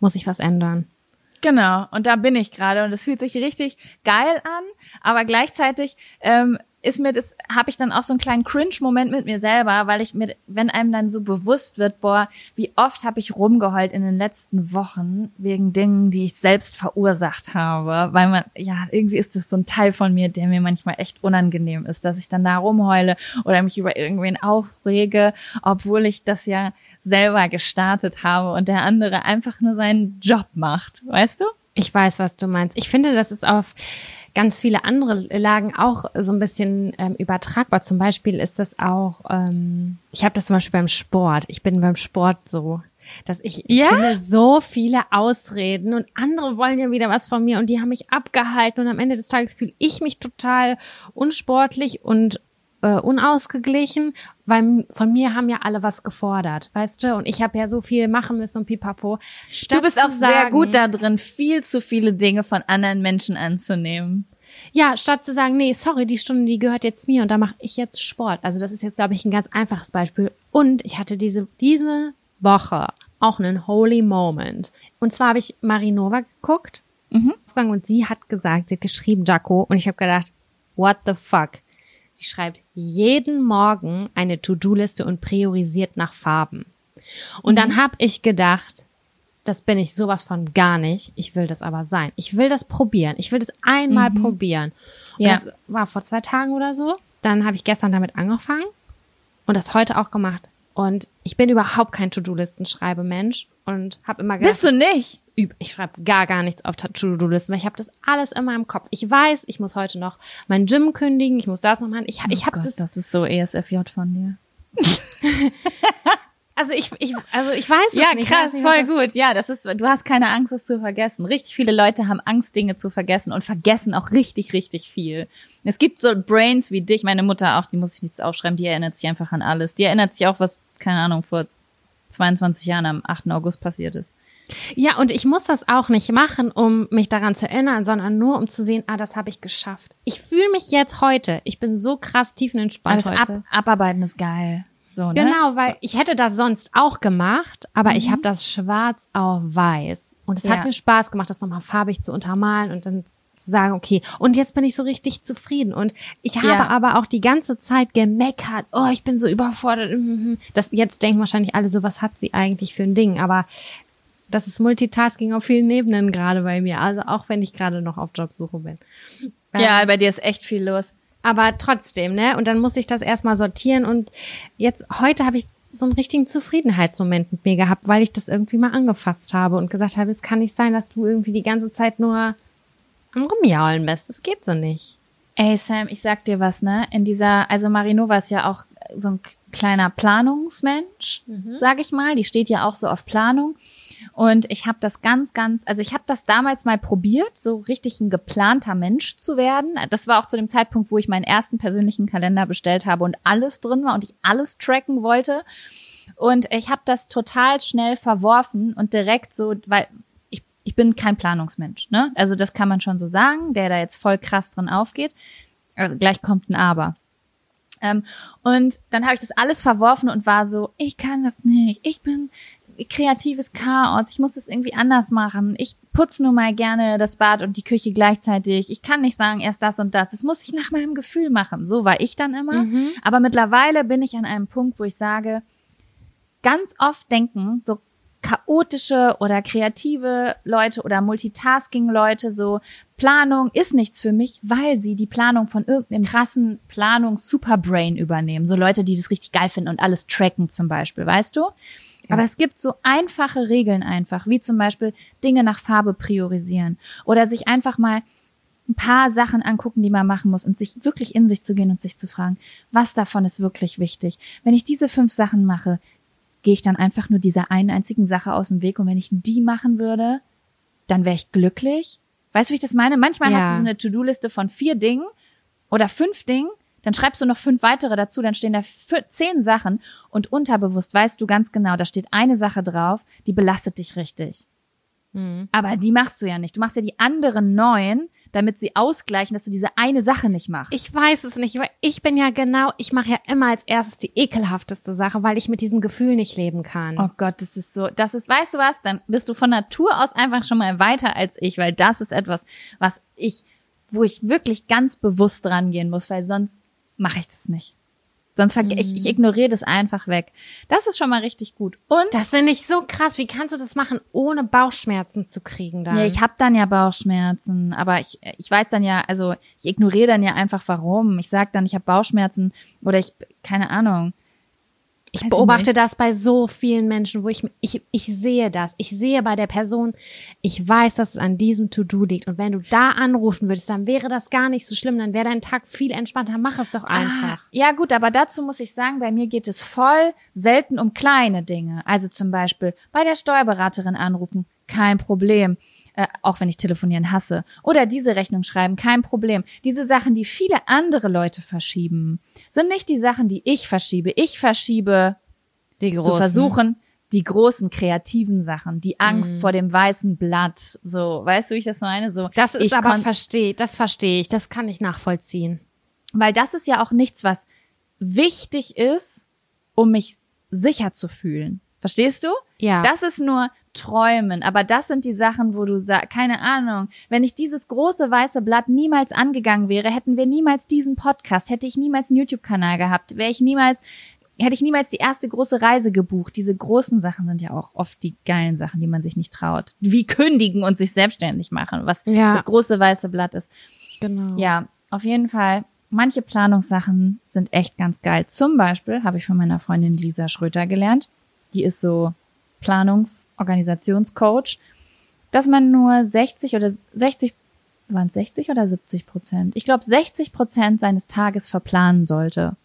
muss ich was ändern. Genau, und da bin ich gerade und es fühlt sich richtig geil an, aber gleichzeitig ähm, ist mir das, habe ich dann auch so einen kleinen Cringe-Moment mit mir selber, weil ich mir, wenn einem dann so bewusst wird, boah, wie oft habe ich rumgeheult in den letzten Wochen wegen Dingen, die ich selbst verursacht habe, weil man, ja, irgendwie ist das so ein Teil von mir, der mir manchmal echt unangenehm ist, dass ich dann da rumheule oder mich über irgendwen aufrege, obwohl ich das ja selber gestartet habe und der andere einfach nur seinen Job macht, weißt du? Ich weiß, was du meinst. Ich finde, das ist auf ganz viele andere Lagen auch so ein bisschen ähm, übertragbar. Zum Beispiel ist das auch, ähm, ich habe das zum Beispiel beim Sport. Ich bin beim Sport so, dass ich, ich ja? finde so viele Ausreden und andere wollen ja wieder was von mir und die haben mich abgehalten und am Ende des Tages fühle ich mich total unsportlich und äh, unausgeglichen, weil von mir haben ja alle was gefordert, weißt du? Und ich habe ja so viel machen müssen und pipapo. Statt du bist auch sagen, sehr gut da drin, viel zu viele Dinge von anderen Menschen anzunehmen. Ja, statt zu sagen, nee, sorry, die Stunde, die gehört jetzt mir und da mache ich jetzt Sport. Also das ist jetzt, glaube ich, ein ganz einfaches Beispiel. Und ich hatte diese, diese Woche auch einen Holy Moment. Und zwar habe ich Marinova geguckt mhm. und sie hat gesagt, sie hat geschrieben, Jaco, und ich habe gedacht, what the fuck? Sie schreibt jeden Morgen eine To-Do-Liste und priorisiert nach Farben. Und mhm. dann habe ich gedacht, das bin ich sowas von gar nicht. Ich will das aber sein. Ich will das probieren. Ich will das einmal mhm. probieren. Und ja. das war vor zwei Tagen oder so. Dann habe ich gestern damit angefangen und das heute auch gemacht. Und ich bin überhaupt kein To-Do-Listen-Schreibe-Mensch und habe immer gedacht, Bist du nicht? Ich schreibe gar gar nichts auf To-Do-Listen, weil ich habe das alles immer im Kopf. Ich weiß, ich muss heute noch mein Gym kündigen, ich muss das noch machen. Ich, ich oh habe das. Das ist so ESFJ von dir. Also ich, ich, also ich weiß ja, nicht. Ja, krass, nicht, voll gut. Ja, das ist, du hast keine Angst, es zu vergessen. Richtig viele Leute haben Angst, Dinge zu vergessen und vergessen auch richtig, richtig viel. Es gibt so Brains wie dich, meine Mutter auch, die muss ich nichts aufschreiben, die erinnert sich einfach an alles. Die erinnert sich auch, was, keine Ahnung, vor 22 Jahren am 8. August passiert ist. Ja, und ich muss das auch nicht machen, um mich daran zu erinnern, sondern nur um zu sehen, ah, das habe ich geschafft. Ich fühle mich jetzt heute, ich bin so krass tiefenentspannt heute. Ab, abarbeiten ist geil. So, ne? Genau, weil so. ich hätte das sonst auch gemacht, aber mhm. ich habe das schwarz auf weiß. Und es ja. hat mir Spaß gemacht, das nochmal farbig zu untermalen und dann zu sagen, okay, und jetzt bin ich so richtig zufrieden. Und ich habe ja. aber auch die ganze Zeit gemeckert, oh, ich bin so überfordert. Das, jetzt denken wahrscheinlich alle so, was hat sie eigentlich für ein Ding? Aber das ist Multitasking auf vielen Ebenen gerade bei mir. Also auch wenn ich gerade noch auf Jobsuche bin. Ja, ähm, bei dir ist echt viel los. Aber trotzdem, ne? Und dann muss ich das erstmal sortieren. Und jetzt, heute habe ich so einen richtigen Zufriedenheitsmoment mit mir gehabt, weil ich das irgendwie mal angefasst habe und gesagt habe, es kann nicht sein, dass du irgendwie die ganze Zeit nur am Rumjaulen bist. Das geht so nicht. Ey, Sam, ich sag dir was, ne? In dieser, also Marinova ist ja auch so ein kleiner Planungsmensch, mhm. sag ich mal. Die steht ja auch so auf Planung. Und ich habe das ganz, ganz, also ich habe das damals mal probiert, so richtig ein geplanter Mensch zu werden. Das war auch zu dem Zeitpunkt, wo ich meinen ersten persönlichen Kalender bestellt habe und alles drin war und ich alles tracken wollte. Und ich habe das total schnell verworfen und direkt so, weil ich, ich bin kein Planungsmensch, ne? Also das kann man schon so sagen, der da jetzt voll krass drin aufgeht. Also gleich kommt ein Aber. Ähm, und dann habe ich das alles verworfen und war so, ich kann das nicht, ich bin kreatives Chaos, ich muss das irgendwie anders machen. Ich putze nur mal gerne das Bad und die Küche gleichzeitig. Ich kann nicht sagen, erst das und das. Das muss ich nach meinem Gefühl machen. So war ich dann immer. Mhm. Aber mittlerweile bin ich an einem Punkt, wo ich sage, ganz oft denken so chaotische oder kreative Leute oder Multitasking-Leute so, Planung ist nichts für mich, weil sie die Planung von irgendeinem krassen Planungs-Superbrain übernehmen. So Leute, die das richtig geil finden und alles tracken zum Beispiel, weißt du? Aber es gibt so einfache Regeln einfach, wie zum Beispiel Dinge nach Farbe priorisieren oder sich einfach mal ein paar Sachen angucken, die man machen muss und sich wirklich in sich zu gehen und sich zu fragen, was davon ist wirklich wichtig. Wenn ich diese fünf Sachen mache, gehe ich dann einfach nur dieser einen einzigen Sache aus dem Weg und wenn ich die machen würde, dann wäre ich glücklich. Weißt du, wie ich das meine? Manchmal ja. hast du so eine To-Do-Liste von vier Dingen oder fünf Dingen dann schreibst du noch fünf weitere dazu, dann stehen da zehn Sachen und unterbewusst weißt du ganz genau, da steht eine Sache drauf, die belastet dich richtig. Mhm. Aber die machst du ja nicht. Du machst ja die anderen neun, damit sie ausgleichen, dass du diese eine Sache nicht machst. Ich weiß es nicht, weil ich bin ja genau, ich mache ja immer als erstes die ekelhafteste Sache, weil ich mit diesem Gefühl nicht leben kann. Oh Gott, das ist so, das ist, weißt du was, dann bist du von Natur aus einfach schon mal weiter als ich, weil das ist etwas, was ich, wo ich wirklich ganz bewusst dran gehen muss, weil sonst mache ich das nicht. Sonst verge ich, ich mhm. ignoriere das einfach weg. Das ist schon mal richtig gut. Und das finde ich so krass. Wie kannst du das machen, ohne Bauchschmerzen zu kriegen dann? Ja, ich habe dann ja Bauchschmerzen, aber ich ich weiß dann ja, also ich ignoriere dann ja einfach warum. Ich sag dann, ich habe Bauchschmerzen oder ich keine Ahnung. Ich beobachte das bei so vielen Menschen, wo ich, ich, ich sehe das. Ich sehe bei der Person, ich weiß, dass es an diesem To-Do liegt. Und wenn du da anrufen würdest, dann wäre das gar nicht so schlimm. Dann wäre dein Tag viel entspannter. Mach es doch einfach. Ah, ja, gut, aber dazu muss ich sagen, bei mir geht es voll selten um kleine Dinge. Also zum Beispiel bei der Steuerberaterin anrufen, kein Problem äh, auch wenn ich telefonieren hasse. Oder diese Rechnung schreiben, kein Problem. Diese Sachen, die viele andere Leute verschieben, sind nicht die Sachen, die ich verschiebe. Ich verschiebe die großen. zu versuchen, die großen kreativen Sachen, die Angst mm. vor dem weißen Blatt, so, weißt du, wie ich das meine? So, das ist aber verstehe, das verstehe ich, das kann ich nachvollziehen. Weil das ist ja auch nichts, was wichtig ist, um mich sicher zu fühlen. Verstehst du? Ja. Das ist nur Träumen. Aber das sind die Sachen, wo du sagst, keine Ahnung, wenn ich dieses große weiße Blatt niemals angegangen wäre, hätten wir niemals diesen Podcast, hätte ich niemals einen YouTube-Kanal gehabt, wäre ich niemals, hätte ich niemals die erste große Reise gebucht. Diese großen Sachen sind ja auch oft die geilen Sachen, die man sich nicht traut. Wie kündigen und sich selbstständig machen, was ja. das große weiße Blatt ist. Genau. Ja, auf jeden Fall. Manche Planungssachen sind echt ganz geil. Zum Beispiel habe ich von meiner Freundin Lisa Schröter gelernt die ist so Planungs-, Organisationscoach, dass man nur 60 oder 60, waren es 60 oder 70 Prozent? Ich glaube, 60 Prozent seines Tages verplanen sollte.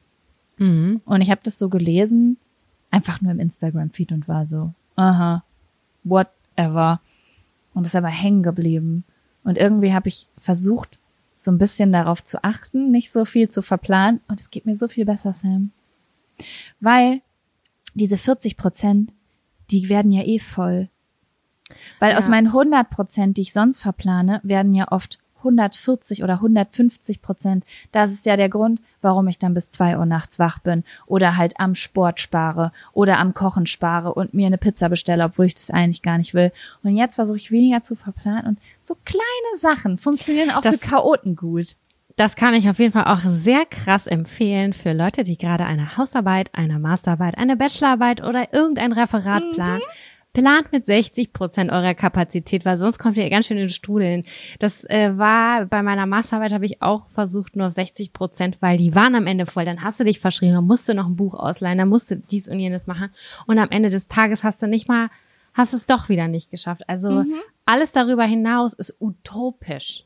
Mhm. Und ich habe das so gelesen, einfach nur im Instagram-Feed und war so, aha, whatever. Und ist aber hängen geblieben. Und irgendwie habe ich versucht, so ein bisschen darauf zu achten, nicht so viel zu verplanen. Und es geht mir so viel besser, Sam. Weil diese 40 Prozent, die werden ja eh voll. Weil ja. aus meinen 100 Prozent, die ich sonst verplane, werden ja oft 140 oder 150 Prozent. Das ist ja der Grund, warum ich dann bis zwei Uhr nachts wach bin oder halt am Sport spare oder am Kochen spare und mir eine Pizza bestelle, obwohl ich das eigentlich gar nicht will. Und jetzt versuche ich weniger zu verplanen und so kleine Sachen funktionieren auch das, für Chaoten gut. Das kann ich auf jeden Fall auch sehr krass empfehlen für Leute, die gerade eine Hausarbeit, eine Masterarbeit, eine Bachelorarbeit oder irgendein Referat mhm. planen. Plant mit 60 Prozent eurer Kapazität, weil sonst kommt ihr ganz schön in Strudeln. Das äh, war bei meiner Masterarbeit habe ich auch versucht nur auf 60 Prozent, weil die waren am Ende voll. Dann hast du dich verschrieben, dann musst du noch ein Buch ausleihen, dann musst du dies und jenes machen und am Ende des Tages hast du nicht mal, hast es doch wieder nicht geschafft. Also mhm. alles darüber hinaus ist utopisch.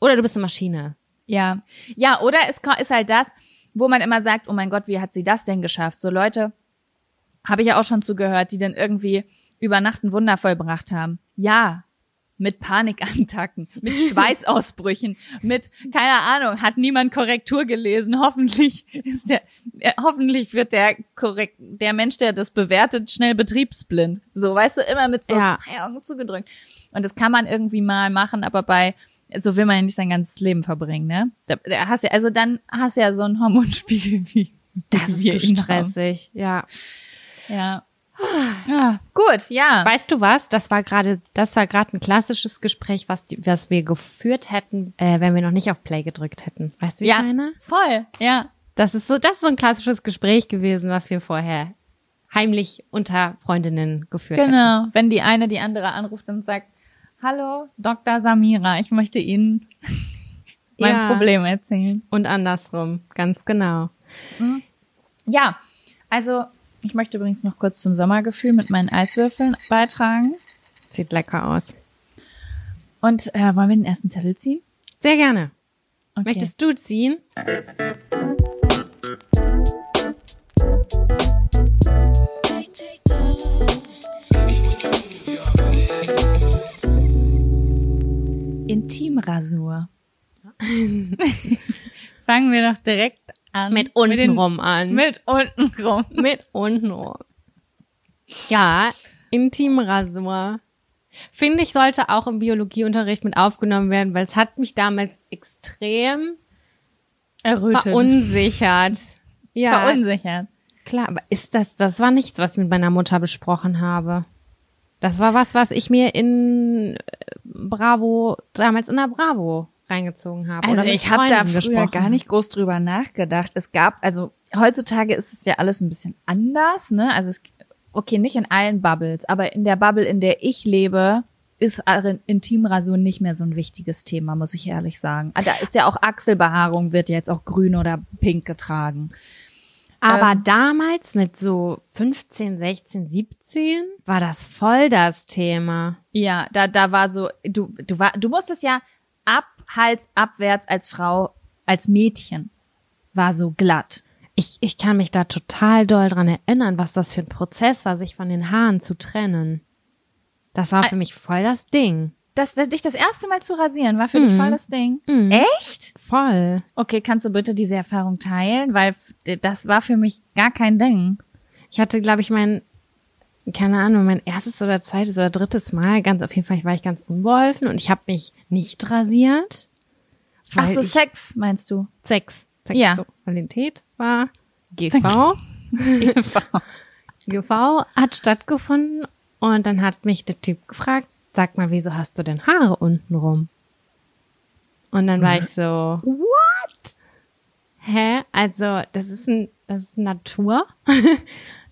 Oder du bist eine Maschine. Ja, ja, oder es ist halt das, wo man immer sagt, oh mein Gott, wie hat sie das denn geschafft? So Leute, habe ich ja auch schon zugehört, die dann irgendwie über Nacht ein Wunder vollbracht haben. Ja, mit Panikattacken, mit Schweißausbrüchen, mit keine Ahnung, hat niemand Korrektur gelesen. Hoffentlich ist der äh, hoffentlich wird der korrekt der Mensch, der das bewertet, schnell betriebsblind. So, weißt du, immer mit so ja. zwei Augen zugedrückt. Und das kann man irgendwie mal machen, aber bei so will man ja nicht sein ganzes Leben verbringen, ne? Da, da hast ja also dann hast du ja so einen Hormonspiegel wie das ist zu stressig, haben. ja. Ja. Ja, gut, ja. Weißt du was? Das war gerade, das war gerade ein klassisches Gespräch, was, die, was wir geführt hätten, äh, wenn wir noch nicht auf Play gedrückt hätten. Weißt du, wie ja, ich meine? Voll, ja. Das ist so, das ist so ein klassisches Gespräch gewesen, was wir vorher heimlich unter Freundinnen geführt genau. hätten. Genau. Wenn die eine die andere anruft und sagt, Hallo, Dr. Samira, ich möchte Ihnen mein ja. Problem erzählen. Und andersrum, ganz genau. Mhm. Ja, also ich möchte übrigens noch kurz zum Sommergefühl mit meinen Eiswürfeln beitragen. Sieht lecker aus. Und äh, wollen wir den ersten Zettel ziehen? Sehr gerne. Okay. Möchtest du ziehen? Intimrasur. Fangen wir doch direkt an. Mit untenrum an. Mit untenrum. Mit untenrum. Ja, Intimrasur. Finde ich, sollte auch im Biologieunterricht mit aufgenommen werden, weil es hat mich damals extrem Errötet. verunsichert. Ja. Verunsichert. Klar, aber ist das, das war nichts, was ich mit meiner Mutter besprochen habe. Das war was, was ich mir in äh, Bravo, damals in der Bravo reingezogen habe. Also ich habe da früher gesprochen. gar nicht groß drüber nachgedacht. Es gab, also heutzutage ist es ja alles ein bisschen anders, ne? Also es, okay, nicht in allen Bubbles, aber in der Bubble, in der ich lebe, ist Intimrasur nicht mehr so ein wichtiges Thema, muss ich ehrlich sagen. Ah, da ist ja auch Achselbehaarung, wird jetzt auch grün oder pink getragen. Aber ähm, damals mit so 15, 16, 17 war das voll das Thema. Ja, da, da war so, du, du war, du musstest ja ab Hals abwärts als Frau, als Mädchen war so glatt. Ich, ich kann mich da total doll dran erinnern, was das für ein Prozess war, sich von den Haaren zu trennen. Das war für mich voll das Ding. Das, das, dich das erste Mal zu rasieren, war für mhm. dich voll das Ding. Mhm. Echt? Voll. Okay, kannst du bitte diese Erfahrung teilen? Weil das war für mich gar kein Ding. Ich hatte, glaube ich, mein, keine Ahnung, mein erstes oder zweites oder drittes Mal, ganz auf jeden Fall war ich ganz unbeholfen und ich habe mich nicht rasiert. Ach so, Sex meinst du? Sex. Sexualität ja. war GV. GV. GV hat stattgefunden und dann hat mich der Typ gefragt, sag mal, wieso hast du denn Haare unten rum? Und dann war ich so, what? Hä? Also, das ist ein, das ist Natur.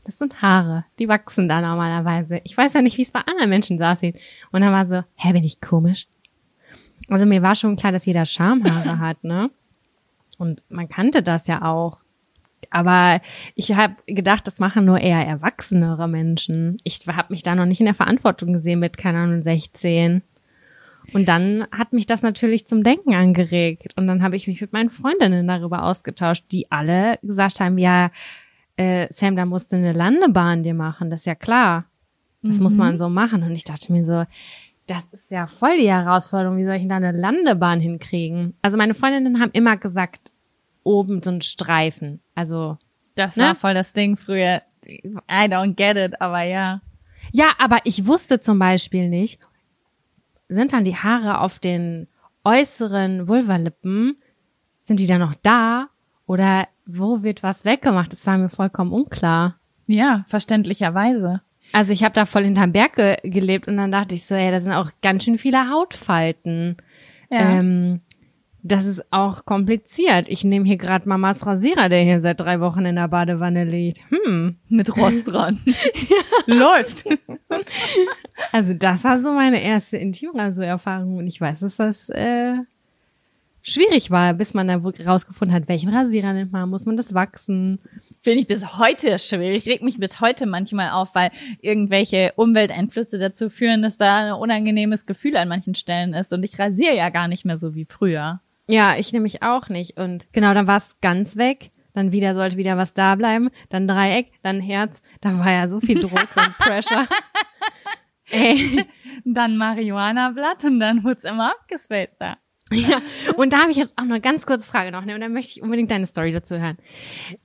Das sind Haare. Die wachsen da normalerweise. Ich weiß ja nicht, wie es bei anderen Menschen so aussieht. Und dann war so, hä, bin ich komisch? Also mir war schon klar, dass jeder Schamhaare hat, ne? Und man kannte das ja auch. Aber ich habe gedacht, das machen nur eher erwachsenere Menschen. Ich habe mich da noch nicht in der Verantwortung gesehen mit, keine Ahnung, 16. Und dann hat mich das natürlich zum Denken angeregt. Und dann habe ich mich mit meinen Freundinnen darüber ausgetauscht, die alle gesagt haben, ja, äh, Sam, da musst du eine Landebahn dir machen, das ist ja klar. Das mhm. muss man so machen. Und ich dachte mir so, das ist ja voll die Herausforderung. Wie soll ich denn da eine Landebahn hinkriegen? Also meine Freundinnen haben immer gesagt, oben so ein Streifen. Also. Das ne? war voll das Ding früher. I don't get it, aber ja. Ja, aber ich wusste zum Beispiel nicht, sind dann die Haare auf den äußeren Vulvalippen, sind die dann noch da? Oder wo wird was weggemacht? Das war mir vollkommen unklar. Ja, verständlicherweise. Also ich habe da voll hinterm Berg ge gelebt und dann dachte ich so, ey, da sind auch ganz schön viele Hautfalten. Ja. Ähm, Das ist auch kompliziert. Ich nehme hier gerade Mamas Rasierer, der hier seit drei Wochen in der Badewanne liegt. Hm. Mit Rost dran. Läuft. also das war so meine erste Intimrasur-Erfahrung und ich weiß, dass das äh, schwierig war, bis man dann rausgefunden hat, welchen Rasierer nimmt man, muss man das wachsen. Finde ich bis heute schwierig. Regt mich bis heute manchmal auf, weil irgendwelche Umwelteinflüsse dazu führen, dass da ein unangenehmes Gefühl an manchen Stellen ist. Und ich rasiere ja gar nicht mehr so wie früher. Ja, ich nämlich auch nicht. Und genau, dann war es ganz weg. Dann wieder sollte wieder was da bleiben. Dann Dreieck, dann Herz. Da war ja so viel Druck und Pressure. Ey. Dann Marihuana-Blatt und dann wurde es immer abgespaced da. Ja, und da habe ich jetzt auch noch eine ganz kurze Frage noch, ne? Und dann möchte ich unbedingt deine Story dazu hören.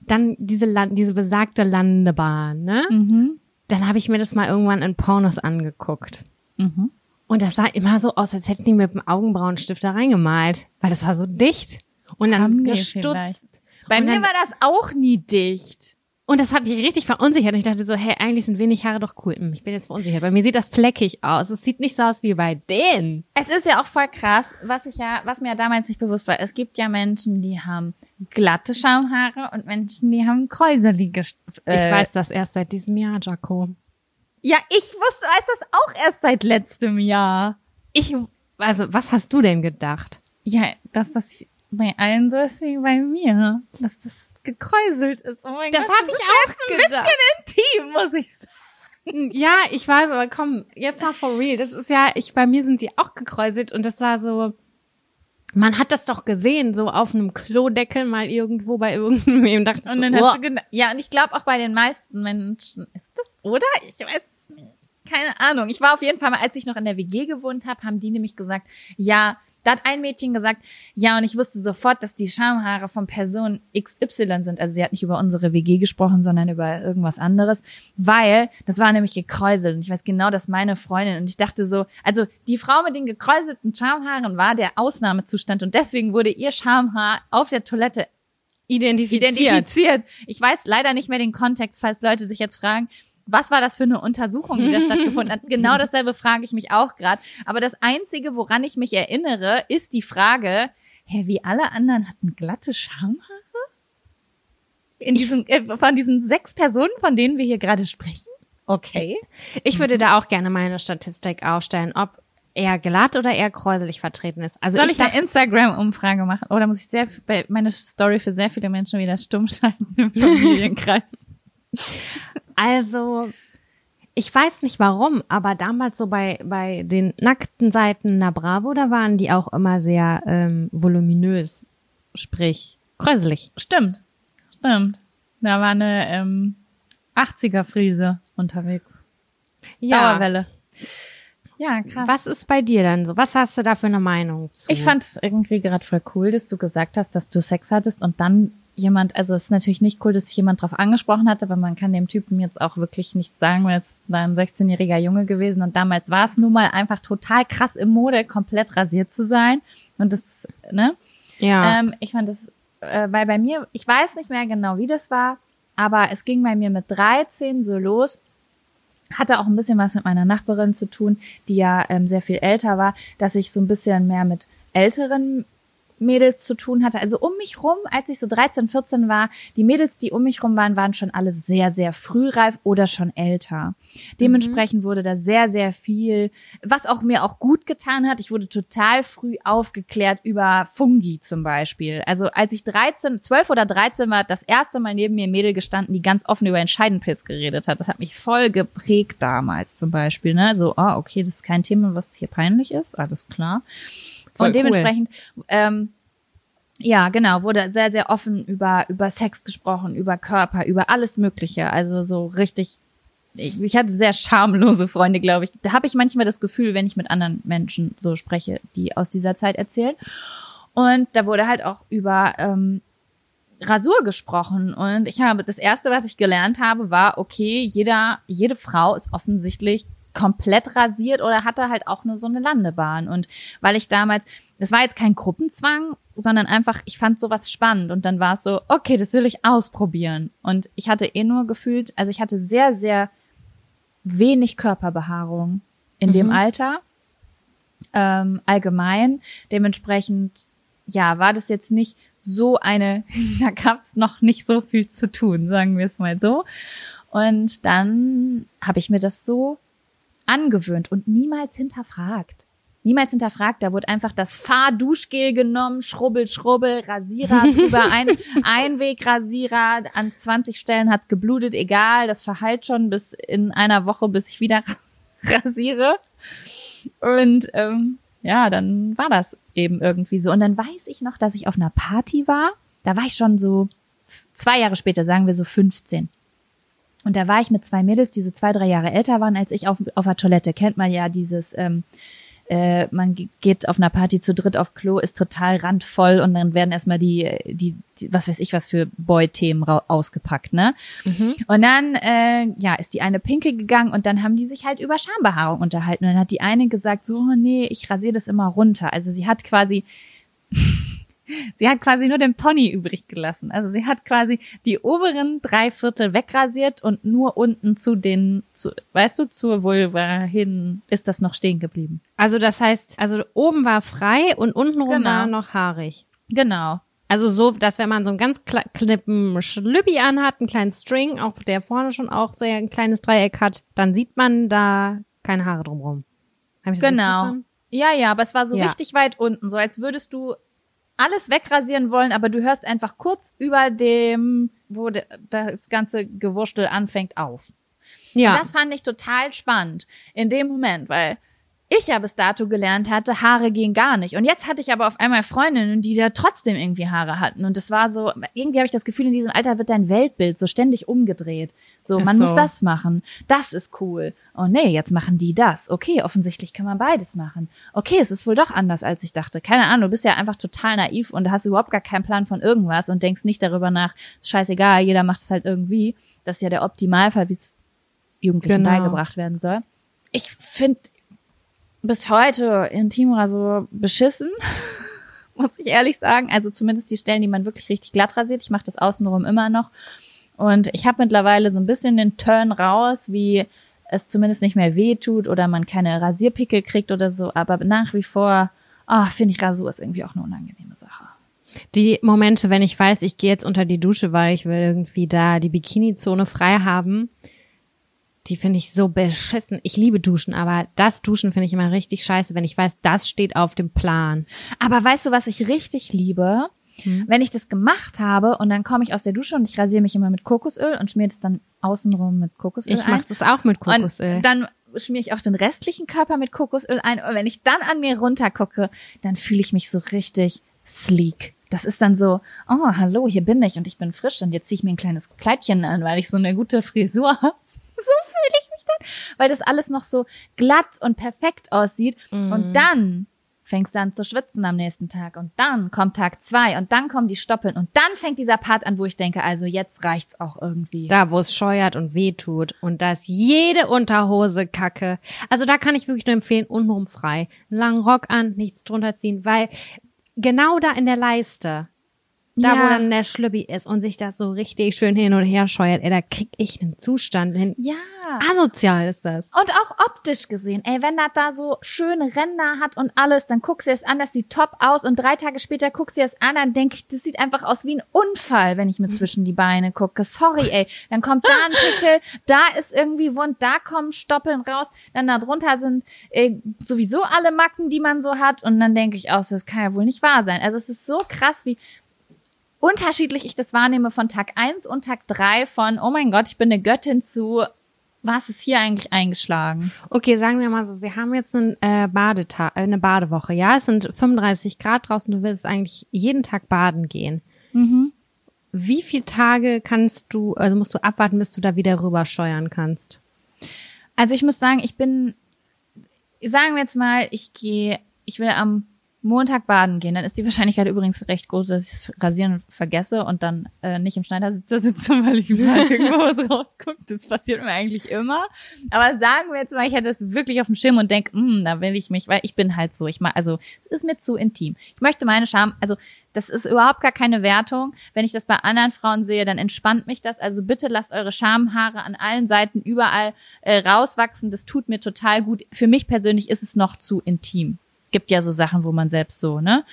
Dann diese, Land diese besagte Landebahn, ne? Mhm. Dann habe ich mir das mal irgendwann in Pornos angeguckt. Mhm. Und das sah immer so aus, als hätten die mit dem Augenbrauenstift da reingemalt, weil das war so dicht und dann Haben gestutzt. Bei mir war das auch nie dicht. Und das hat mich richtig verunsichert. Und ich dachte so, hey, eigentlich sind wenig Haare doch cool. Hm, ich bin jetzt verunsichert. Bei mir sieht das fleckig aus. Es sieht nicht so aus wie bei denen. Es ist ja auch voll krass, was ich ja, was mir ja damals nicht bewusst war. Es gibt ja Menschen, die haben glatte Schamhaare und Menschen, die haben kräuselige. Äh, ich weiß das erst seit diesem Jahr, Jaco. Ja, ich wusste, weiß das auch erst seit letztem Jahr. Ich, also, was hast du denn gedacht? Ja, dass das bei allen so ist wie bei mir. Dass das gekräuselt ist. Oh mein das Gott, hab das ich auch jetzt gedacht. ein bisschen intim, muss ich sagen. Ja, ich weiß, aber komm, jetzt mal for real. Das ist ja, ich, bei mir sind die auch gekräuselt und das war so, man hat das doch gesehen, so auf einem Klodeckel mal irgendwo bei irgendwem. Dachte und dann so, hast oh. du ja, und ich glaube auch bei den meisten Menschen ist oder? Ich weiß nicht. Keine Ahnung. Ich war auf jeden Fall mal, als ich noch in der WG gewohnt habe, haben die nämlich gesagt, ja, da hat ein Mädchen gesagt, ja, und ich wusste sofort, dass die Schamhaare von Person XY sind. Also sie hat nicht über unsere WG gesprochen, sondern über irgendwas anderes, weil das war nämlich gekräuselt. Und ich weiß genau, dass meine Freundin und ich dachte so, also die Frau mit den gekräuselten Schamhaaren war der Ausnahmezustand und deswegen wurde ihr Schamhaar auf der Toilette identifiziert. identifiziert. Ich weiß leider nicht mehr den Kontext, falls Leute sich jetzt fragen, was war das für eine Untersuchung, die da stattgefunden hat? Genau dasselbe frage ich mich auch gerade. Aber das Einzige, woran ich mich erinnere, ist die Frage, hä, wie alle anderen hatten glatte Schamhaare? In diesen, äh, von diesen sechs Personen, von denen wir hier gerade sprechen? Okay. Ich würde da auch gerne meine Statistik aufstellen, ob eher glatt oder eher kräuselig vertreten ist. Also Soll ich, ich eine Instagram-Umfrage machen? Oder muss ich sehr, meine Story für sehr viele Menschen wieder stumm schalten im Familienkreis? Also, ich weiß nicht warum, aber damals so bei, bei den nackten Seiten Na Bravo, da waren die auch immer sehr ähm, voluminös, sprich kräuselig. Stimmt, stimmt. Da war eine ähm, 80er-Friese unterwegs. Ja. Dauerwelle. Ja, krass. Was ist bei dir dann so? Was hast du da für eine Meinung zu? Ich fand es irgendwie gerade voll cool, dass du gesagt hast, dass du Sex hattest und dann jemand, also es ist natürlich nicht cool, dass sich jemand drauf angesprochen hat, aber man kann dem Typen jetzt auch wirklich nichts sagen, weil es war ein 16-jähriger Junge gewesen und damals war es nun mal einfach total krass im Mode, komplett rasiert zu sein. Und das, ne? Ja. Ähm, ich fand das, äh, weil bei mir, ich weiß nicht mehr genau, wie das war, aber es ging bei mir mit 13 so los, hatte auch ein bisschen was mit meiner Nachbarin zu tun, die ja ähm, sehr viel älter war, dass ich so ein bisschen mehr mit älteren Mädels zu tun hatte. Also um mich rum, als ich so 13, 14 war, die Mädels, die um mich rum waren, waren schon alle sehr, sehr frühreif oder schon älter. Dementsprechend mhm. wurde da sehr, sehr viel, was auch mir auch gut getan hat. Ich wurde total früh aufgeklärt über Fungi zum Beispiel. Also als ich 13, 12 oder 13 war, das erste Mal neben mir ein Mädel gestanden, die ganz offen über den Scheidenpilz geredet hat. Das hat mich voll geprägt damals zum Beispiel. Ne? So, ah, okay, das ist kein Thema, was hier peinlich ist. Alles klar. Voll und dementsprechend, cool. ähm, ja, genau, wurde sehr, sehr offen über, über Sex gesprochen, über Körper, über alles Mögliche. Also so richtig, ich, ich hatte sehr schamlose Freunde, glaube ich. Da habe ich manchmal das Gefühl, wenn ich mit anderen Menschen so spreche, die aus dieser Zeit erzählen. Und da wurde halt auch über ähm, Rasur gesprochen. Und ich habe, das erste, was ich gelernt habe, war, okay, jeder, jede Frau ist offensichtlich komplett rasiert oder hatte halt auch nur so eine Landebahn. Und weil ich damals, es war jetzt kein Gruppenzwang, sondern einfach, ich fand sowas spannend und dann war es so, okay, das will ich ausprobieren. Und ich hatte eh nur gefühlt, also ich hatte sehr, sehr wenig Körperbehaarung in mhm. dem Alter, ähm, allgemein. Dementsprechend ja, war das jetzt nicht so eine, da gab's noch nicht so viel zu tun, sagen wir es mal so. Und dann habe ich mir das so angewöhnt und niemals hinterfragt. Niemals hinterfragt, da wurde einfach das Fahrduschgel genommen, schrubbel, schrubbel, Rasierer drüber, ein Einwegrasierer, an 20 Stellen hat's geblutet, egal, das verheilt schon bis in einer Woche, bis ich wieder rasiere. Und ähm, ja, dann war das eben irgendwie so. Und dann weiß ich noch, dass ich auf einer Party war. Da war ich schon so zwei Jahre später, sagen wir so 15. Und da war ich mit zwei Mädels, die so zwei, drei Jahre älter waren als ich, auf, auf der Toilette. Kennt man ja dieses, ähm, äh, man geht auf einer Party zu dritt auf Klo, ist total randvoll und dann werden erstmal die, die, die was weiß ich was für Boy-Themen ausgepackt, ne? Mhm. Und dann, äh, ja, ist die eine Pinke gegangen und dann haben die sich halt über Schambehaarung unterhalten. Und dann hat die eine gesagt, so, oh, nee, ich rasiere das immer runter. Also sie hat quasi Sie hat quasi nur den Pony übrig gelassen. Also sie hat quasi die oberen drei Viertel wegrasiert und nur unten zu den, zu, weißt du, zur Vulva hin ist das noch stehen geblieben. Also das heißt, also oben war frei und unten rum genau. war noch haarig. Genau. Also so, dass wenn man so einen ganz knippen Schlüppi anhat, einen kleinen String, auch der vorne schon auch sehr ein kleines Dreieck hat, dann sieht man da keine Haare drumrum. Hab ich genau. Ja, ja, aber es war so ja. richtig weit unten, so als würdest du alles wegrasieren wollen, aber du hörst einfach kurz über dem, wo das ganze Gewurstel anfängt, auf. Ja. Und das fand ich total spannend in dem Moment, weil ich ja bis dato gelernt hatte, Haare gehen gar nicht. Und jetzt hatte ich aber auf einmal Freundinnen, die da trotzdem irgendwie Haare hatten. Und es war so, irgendwie habe ich das Gefühl, in diesem Alter wird dein Weltbild so ständig umgedreht. So, man so. muss das machen. Das ist cool. Oh nee, jetzt machen die das. Okay, offensichtlich kann man beides machen. Okay, es ist wohl doch anders, als ich dachte. Keine Ahnung, du bist ja einfach total naiv und hast überhaupt gar keinen Plan von irgendwas und denkst nicht darüber nach, ist scheißegal, jeder macht es halt irgendwie. Das ist ja der Optimalfall, wie es Jugendlichen genau. beigebracht werden soll. Ich finde bis heute Intimrasur beschissen, muss ich ehrlich sagen. Also zumindest die Stellen, die man wirklich richtig glatt rasiert. Ich mache das außenrum immer noch. Und ich habe mittlerweile so ein bisschen den Turn raus, wie es zumindest nicht mehr weh tut oder man keine Rasierpickel kriegt oder so. Aber nach wie vor, ah, oh, finde ich Rasur ist irgendwie auch eine unangenehme Sache. Die Momente, wenn ich weiß, ich gehe jetzt unter die Dusche, weil ich will irgendwie da die Bikini-Zone frei haben, die finde ich so beschissen. Ich liebe Duschen, aber das Duschen finde ich immer richtig scheiße, wenn ich weiß, das steht auf dem Plan. Aber weißt du, was ich richtig liebe? Hm. Wenn ich das gemacht habe und dann komme ich aus der Dusche und ich rasiere mich immer mit Kokosöl und schmier das dann außenrum mit Kokosöl ich ein. Ich mache das auch mit Kokosöl. Und dann schmier ich auch den restlichen Körper mit Kokosöl ein und wenn ich dann an mir runtergucke, dann fühle ich mich so richtig sleek. Das ist dann so, oh, hallo, hier bin ich und ich bin frisch und jetzt ziehe ich mir ein kleines Kleidchen an, weil ich so eine gute Frisur habe dann, weil das alles noch so glatt und perfekt aussieht. Mm. Und dann fängst du an zu schwitzen am nächsten Tag und dann kommt Tag zwei und dann kommen die Stoppeln und dann fängt dieser Part an, wo ich denke, also jetzt reicht's auch irgendwie. Da, wo es scheuert und weh tut und da ist jede Unterhose kacke. Also da kann ich wirklich nur empfehlen, untenrum frei. Einen langen Rock an, nichts drunter ziehen, weil genau da in der Leiste, da, ja. wo dann der Schlüppi ist und sich das so richtig schön hin und her scheuert, ey, da krieg ich einen Zustand hin. Ja. Asozial ist das. Und auch optisch gesehen, ey, wenn das da so schöne Ränder hat und alles, dann guckst du es an, das sieht top aus und drei Tage später guckst du es an, dann denk ich, das sieht einfach aus wie ein Unfall, wenn ich mir zwischen die Beine gucke. Sorry, ey. Dann kommt da ein Pickel, da ist irgendwie wund, da kommen Stoppeln raus, dann da drunter sind ey, sowieso alle Macken, die man so hat und dann denke ich auch, das kann ja wohl nicht wahr sein. Also es ist so krass, wie unterschiedlich ich das wahrnehme von Tag eins und Tag drei von, oh mein Gott, ich bin eine Göttin zu, was ist hier eigentlich eingeschlagen? Okay, sagen wir mal so, wir haben jetzt einen äh, Badetag, äh, eine Badewoche, ja, es sind 35 Grad draußen, du willst eigentlich jeden Tag baden gehen. Mhm. Wie viele Tage kannst du, also musst du abwarten, bis du da wieder rüber steuern kannst? Also ich muss sagen, ich bin, sagen wir jetzt mal, ich gehe, ich will am Montag baden gehen, dann ist die Wahrscheinlichkeit übrigens recht groß, dass ich es rasieren vergesse und dann äh, nicht im Schneidersitzer sitze, weil ich mal irgendwo was rausguckt. Das passiert mir eigentlich immer. Aber sagen wir jetzt mal, ich hätte es wirklich auf dem Schirm und denke, hm, da will ich mich, weil ich bin halt so. Ich mal, also es ist mir zu intim. Ich möchte meine Scham, also das ist überhaupt gar keine Wertung. Wenn ich das bei anderen Frauen sehe, dann entspannt mich das. Also bitte lasst eure Schamhaare an allen Seiten überall äh, rauswachsen. Das tut mir total gut. Für mich persönlich ist es noch zu intim gibt ja so Sachen, wo man selbst so, ne?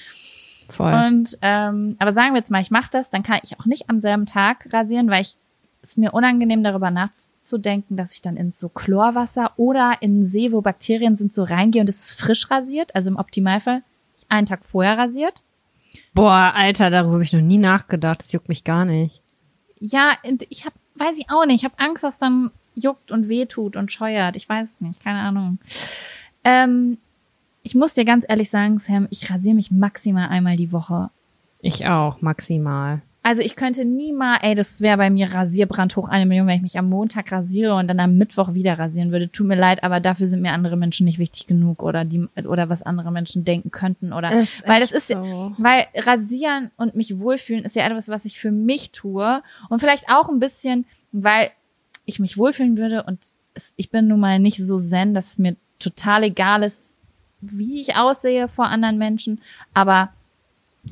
Voll. Und ähm, aber sagen wir jetzt mal, ich mache das, dann kann ich auch nicht am selben Tag rasieren, weil ich es mir unangenehm darüber nachzudenken, dass ich dann ins so Chlorwasser oder in einen See, wo Bakterien sind, so reingehe und es ist frisch rasiert, also im Optimalfall einen Tag vorher rasiert. Boah, Alter, darüber habe ich noch nie nachgedacht. Das juckt mich gar nicht. Ja, ich habe, weiß ich auch nicht. Ich habe Angst, dass dann juckt und wehtut und scheuert. Ich weiß es nicht, keine Ahnung. Ähm, ich muss dir ganz ehrlich sagen, Sam, ich rasiere mich maximal einmal die Woche. Ich auch, maximal. Also ich könnte nie mal, ey, das wäre bei mir Rasierbrand hoch eine Million, wenn ich mich am Montag rasiere und dann am Mittwoch wieder rasieren würde. Tut mir leid, aber dafür sind mir andere Menschen nicht wichtig genug oder die oder was andere Menschen denken könnten oder das weil das ist so. weil rasieren und mich wohlfühlen ist ja etwas, was ich für mich tue und vielleicht auch ein bisschen, weil ich mich wohlfühlen würde und es, ich bin nun mal nicht so zen, dass es mir total egal ist, wie ich aussehe vor anderen Menschen, aber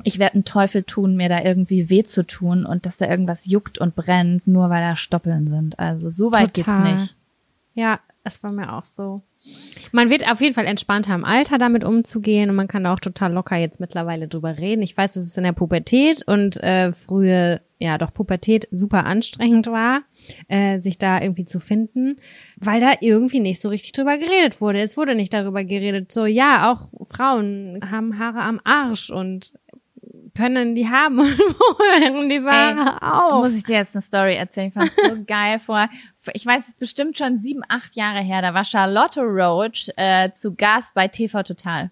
ich werde einen Teufel tun, mir da irgendwie weh zu tun und dass da irgendwas juckt und brennt, nur weil da Stoppeln sind. Also so weit Total. geht's nicht. Ja, es war mir auch so. Man wird auf jeden Fall entspannter im Alter damit umzugehen und man kann da auch total locker jetzt mittlerweile drüber reden. Ich weiß, dass es in der Pubertät und äh, frühe, ja doch Pubertät super anstrengend war, äh, sich da irgendwie zu finden, weil da irgendwie nicht so richtig drüber geredet wurde. Es wurde nicht darüber geredet, so ja, auch Frauen haben Haare am Arsch und können die haben und wo hören die Sache auf? Muss ich dir jetzt eine Story erzählen? Ich fand so geil vor. Ich weiß, es ist bestimmt schon sieben, acht Jahre her. Da war Charlotte Roach äh, zu Gast bei TV Total.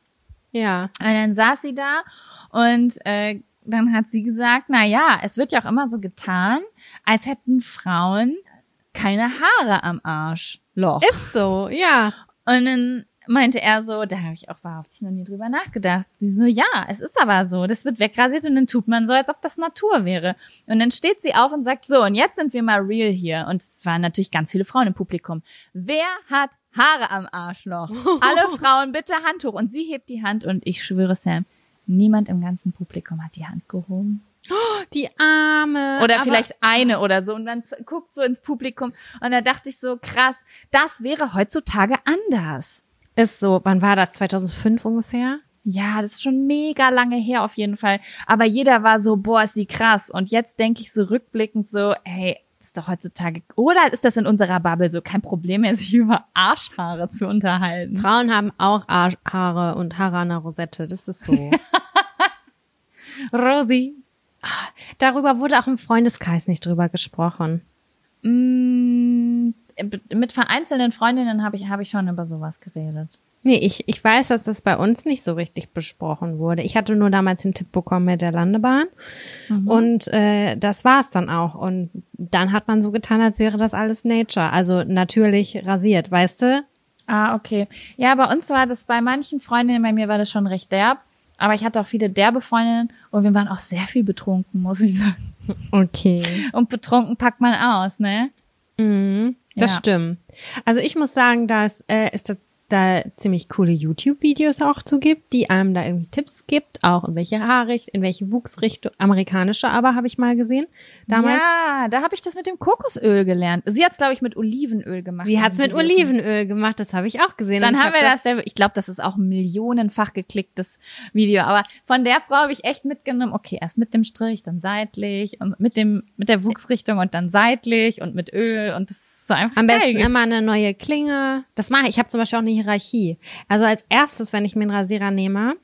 Ja. Und dann saß sie da und äh, dann hat sie gesagt, na ja, es wird ja auch immer so getan, als hätten Frauen keine Haare am Arschloch. Ist so, ja. Und dann meinte er so, da habe ich auch ich noch nie drüber nachgedacht. Sie so, ja, es ist aber so, das wird wegrasiert und dann tut man so, als ob das Natur wäre. Und dann steht sie auf und sagt, so, und jetzt sind wir mal real hier. Und es waren natürlich ganz viele Frauen im Publikum. Wer hat Haare am Arschloch? Alle Frauen, bitte Hand hoch. Und sie hebt die Hand und ich schwöre Sam, niemand im ganzen Publikum hat die Hand gehoben. Die Arme. Oder vielleicht eine oder so. Und dann guckt so ins Publikum. Und da dachte ich so, krass, das wäre heutzutage anders. Ist so, wann war das? 2005 ungefähr? Ja, das ist schon mega lange her auf jeden Fall. Aber jeder war so, boah, ist die krass. Und jetzt denke ich so rückblickend so, hey, das ist doch heutzutage, oder ist das in unserer Bubble so kein Problem mehr, sich über Arschhaare zu unterhalten? Frauen haben auch Arschhaare und Haare an der Rosette, das ist so. Rosi. Darüber wurde auch im Freundeskreis nicht drüber gesprochen. Mm, mit vereinzelten Freundinnen habe ich, hab ich schon über sowas geredet. Nee, ich, ich weiß, dass das bei uns nicht so richtig besprochen wurde. Ich hatte nur damals den Tipp bekommen mit der Landebahn. Mhm. Und äh, das war's dann auch. Und dann hat man so getan, als wäre das alles Nature. Also natürlich rasiert, weißt du? Ah, okay. Ja, bei uns war das bei manchen Freundinnen, bei mir war das schon recht derb. Aber ich hatte auch viele derbe Freundinnen und wir waren auch sehr viel betrunken, muss ich sagen. Okay. Und betrunken packt man aus, ne? Mhm. Das ja. stimmt. Also ich muss sagen, dass äh, es da ziemlich coole YouTube-Videos auch zu gibt, die einem da irgendwie Tipps gibt, auch in welche Haarrichtung, in welche Wuchsrichtung, amerikanische aber habe ich mal gesehen. Damals. Ja, da habe ich das mit dem Kokosöl gelernt. Sie hat es, glaube ich, mit Olivenöl gemacht. Sie hat es mit Olivenöl gemacht, das habe ich auch gesehen. Dann haben hab wir das, selber, ich glaube, das ist auch ein millionenfach geklicktes Video, aber von der Frau habe ich echt mitgenommen, okay, erst mit dem Strich, dann seitlich und mit dem, mit der Wuchsrichtung und dann seitlich und mit Öl und das ist einfach Am geil. besten immer eine neue Klinge. Das mache ich. Ich habe zum Beispiel auch eine Hierarchie. Also als erstes, wenn ich mir einen Rasierer nehme,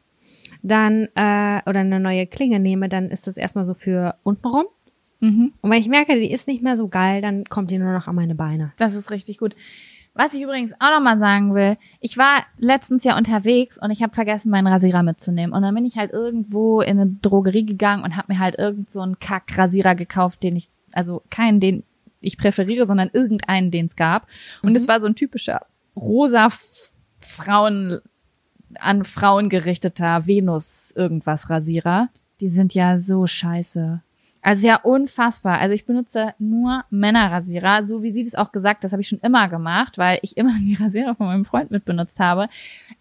dann äh, oder eine neue Klinge nehme, dann ist das erstmal so für untenrum. Mhm. Und wenn ich merke, die ist nicht mehr so geil, dann kommt die nur noch an meine Beine. Das ist richtig gut. Was ich übrigens auch noch mal sagen will, ich war letztens ja unterwegs und ich habe vergessen, meinen Rasierer mitzunehmen. Und dann bin ich halt irgendwo in eine Drogerie gegangen und habe mir halt irgend so einen Kack-Rasierer gekauft, den ich, also keinen, den ich präferiere, sondern irgendeinen, den es gab. Und es mhm. war so ein typischer rosa Frauen an Frauen gerichteter Venus irgendwas Rasierer. Die sind ja so scheiße. Also ja, unfassbar. Also ich benutze nur Männerrasierer, so wie sie das auch gesagt, das habe ich schon immer gemacht, weil ich immer die Rasierer von meinem Freund mit benutzt habe.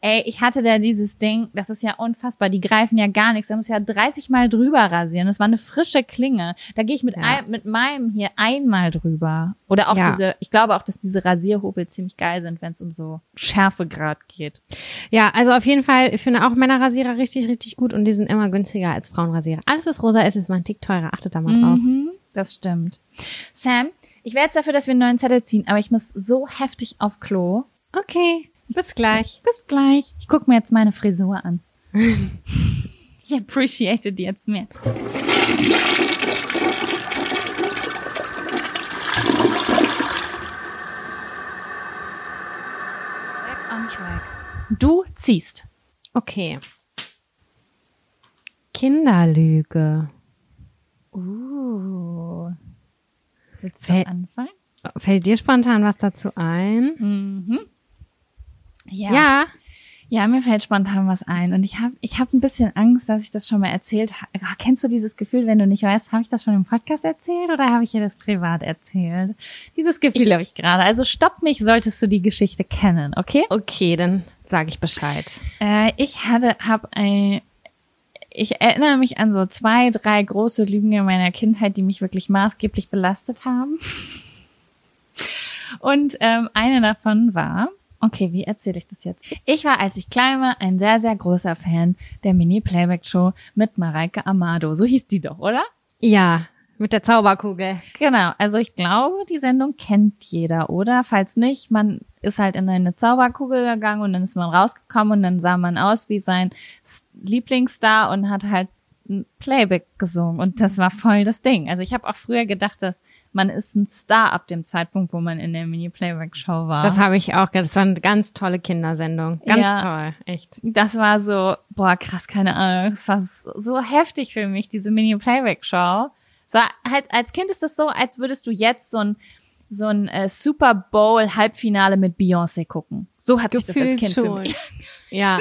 Ey, ich hatte da dieses Ding, das ist ja unfassbar, die greifen ja gar nichts. Da muss ich ja 30 Mal drüber rasieren. Das war eine frische Klinge. Da gehe ich mit, ja. ein, mit meinem hier einmal drüber. Oder auch Ja. diese, ich glaube auch, dass diese Rasierhobel ziemlich geil sind, wenn es um so Schärfegrad geht. Ja, also auf jeden Fall, ich finde auch Männerrasierer richtig, richtig gut und die sind immer günstiger als Frauenrasierer. Alles, was rosa ist, ist mal ein Tick teurer. Achtet da mal drauf. Mhm, das stimmt. Sam, ich wäre jetzt dafür, dass wir einen neuen Zettel ziehen, aber ich muss so heftig auf Klo. Okay, bis gleich. Bis gleich. Ich guck mir jetzt meine Frisur an. ich appreciate die jetzt mehr. Du ziehst. Okay. Kinderlüge. Uh. Willst Fäll- du anfangen? Fällt dir spontan was dazu ein? Mhm. Ja. Ja. Ja, mir fällt spontan was ein und ich habe ich hab ein bisschen Angst, dass ich das schon mal erzählt habe. Kennst du dieses Gefühl, wenn du nicht weißt, habe ich das schon im Podcast erzählt oder habe ich dir das privat erzählt? Dieses Gefühl habe ich gerade. Also stopp mich, solltest du die Geschichte kennen, okay? Okay, dann sage ich Bescheid. Äh, ich hatte, hab ein, ich erinnere mich an so zwei, drei große Lügen in meiner Kindheit, die mich wirklich maßgeblich belastet haben. Und ähm, eine davon war, okay, wie erzähle ich das jetzt? Ich war, als ich klein war, ein sehr, sehr großer Fan der Mini-Playback-Show mit Mareike Amado. So hieß die doch, oder? Ja, mit der Zauberkugel. Genau, also ich glaube, die Sendung kennt jeder, oder? Falls nicht, man ist halt in eine Zauberkugel gegangen und dann ist man rausgekommen und dann sah man aus wie sein Lieblingsstar und hat halt ein Playback gesungen und das war voll das Ding. Also ich habe auch früher gedacht, dass man ist ein Star ab dem Zeitpunkt, wo man in der Mini-Playback-Show war. Das habe ich auch. Das war eine ganz tolle Kindersendung. Ganz Ja. toll, echt. das war so, boah, krass, keine Ahnung. Es war so heftig für mich, diese Mini-Playback-Show. So, halt, als Kind ist das so, als würdest du jetzt so ein, so ein äh, Super Bowl-Halbfinale mit Beyoncé gucken. So hat sich das als Gefühlt Kind für schon. mich. Ja.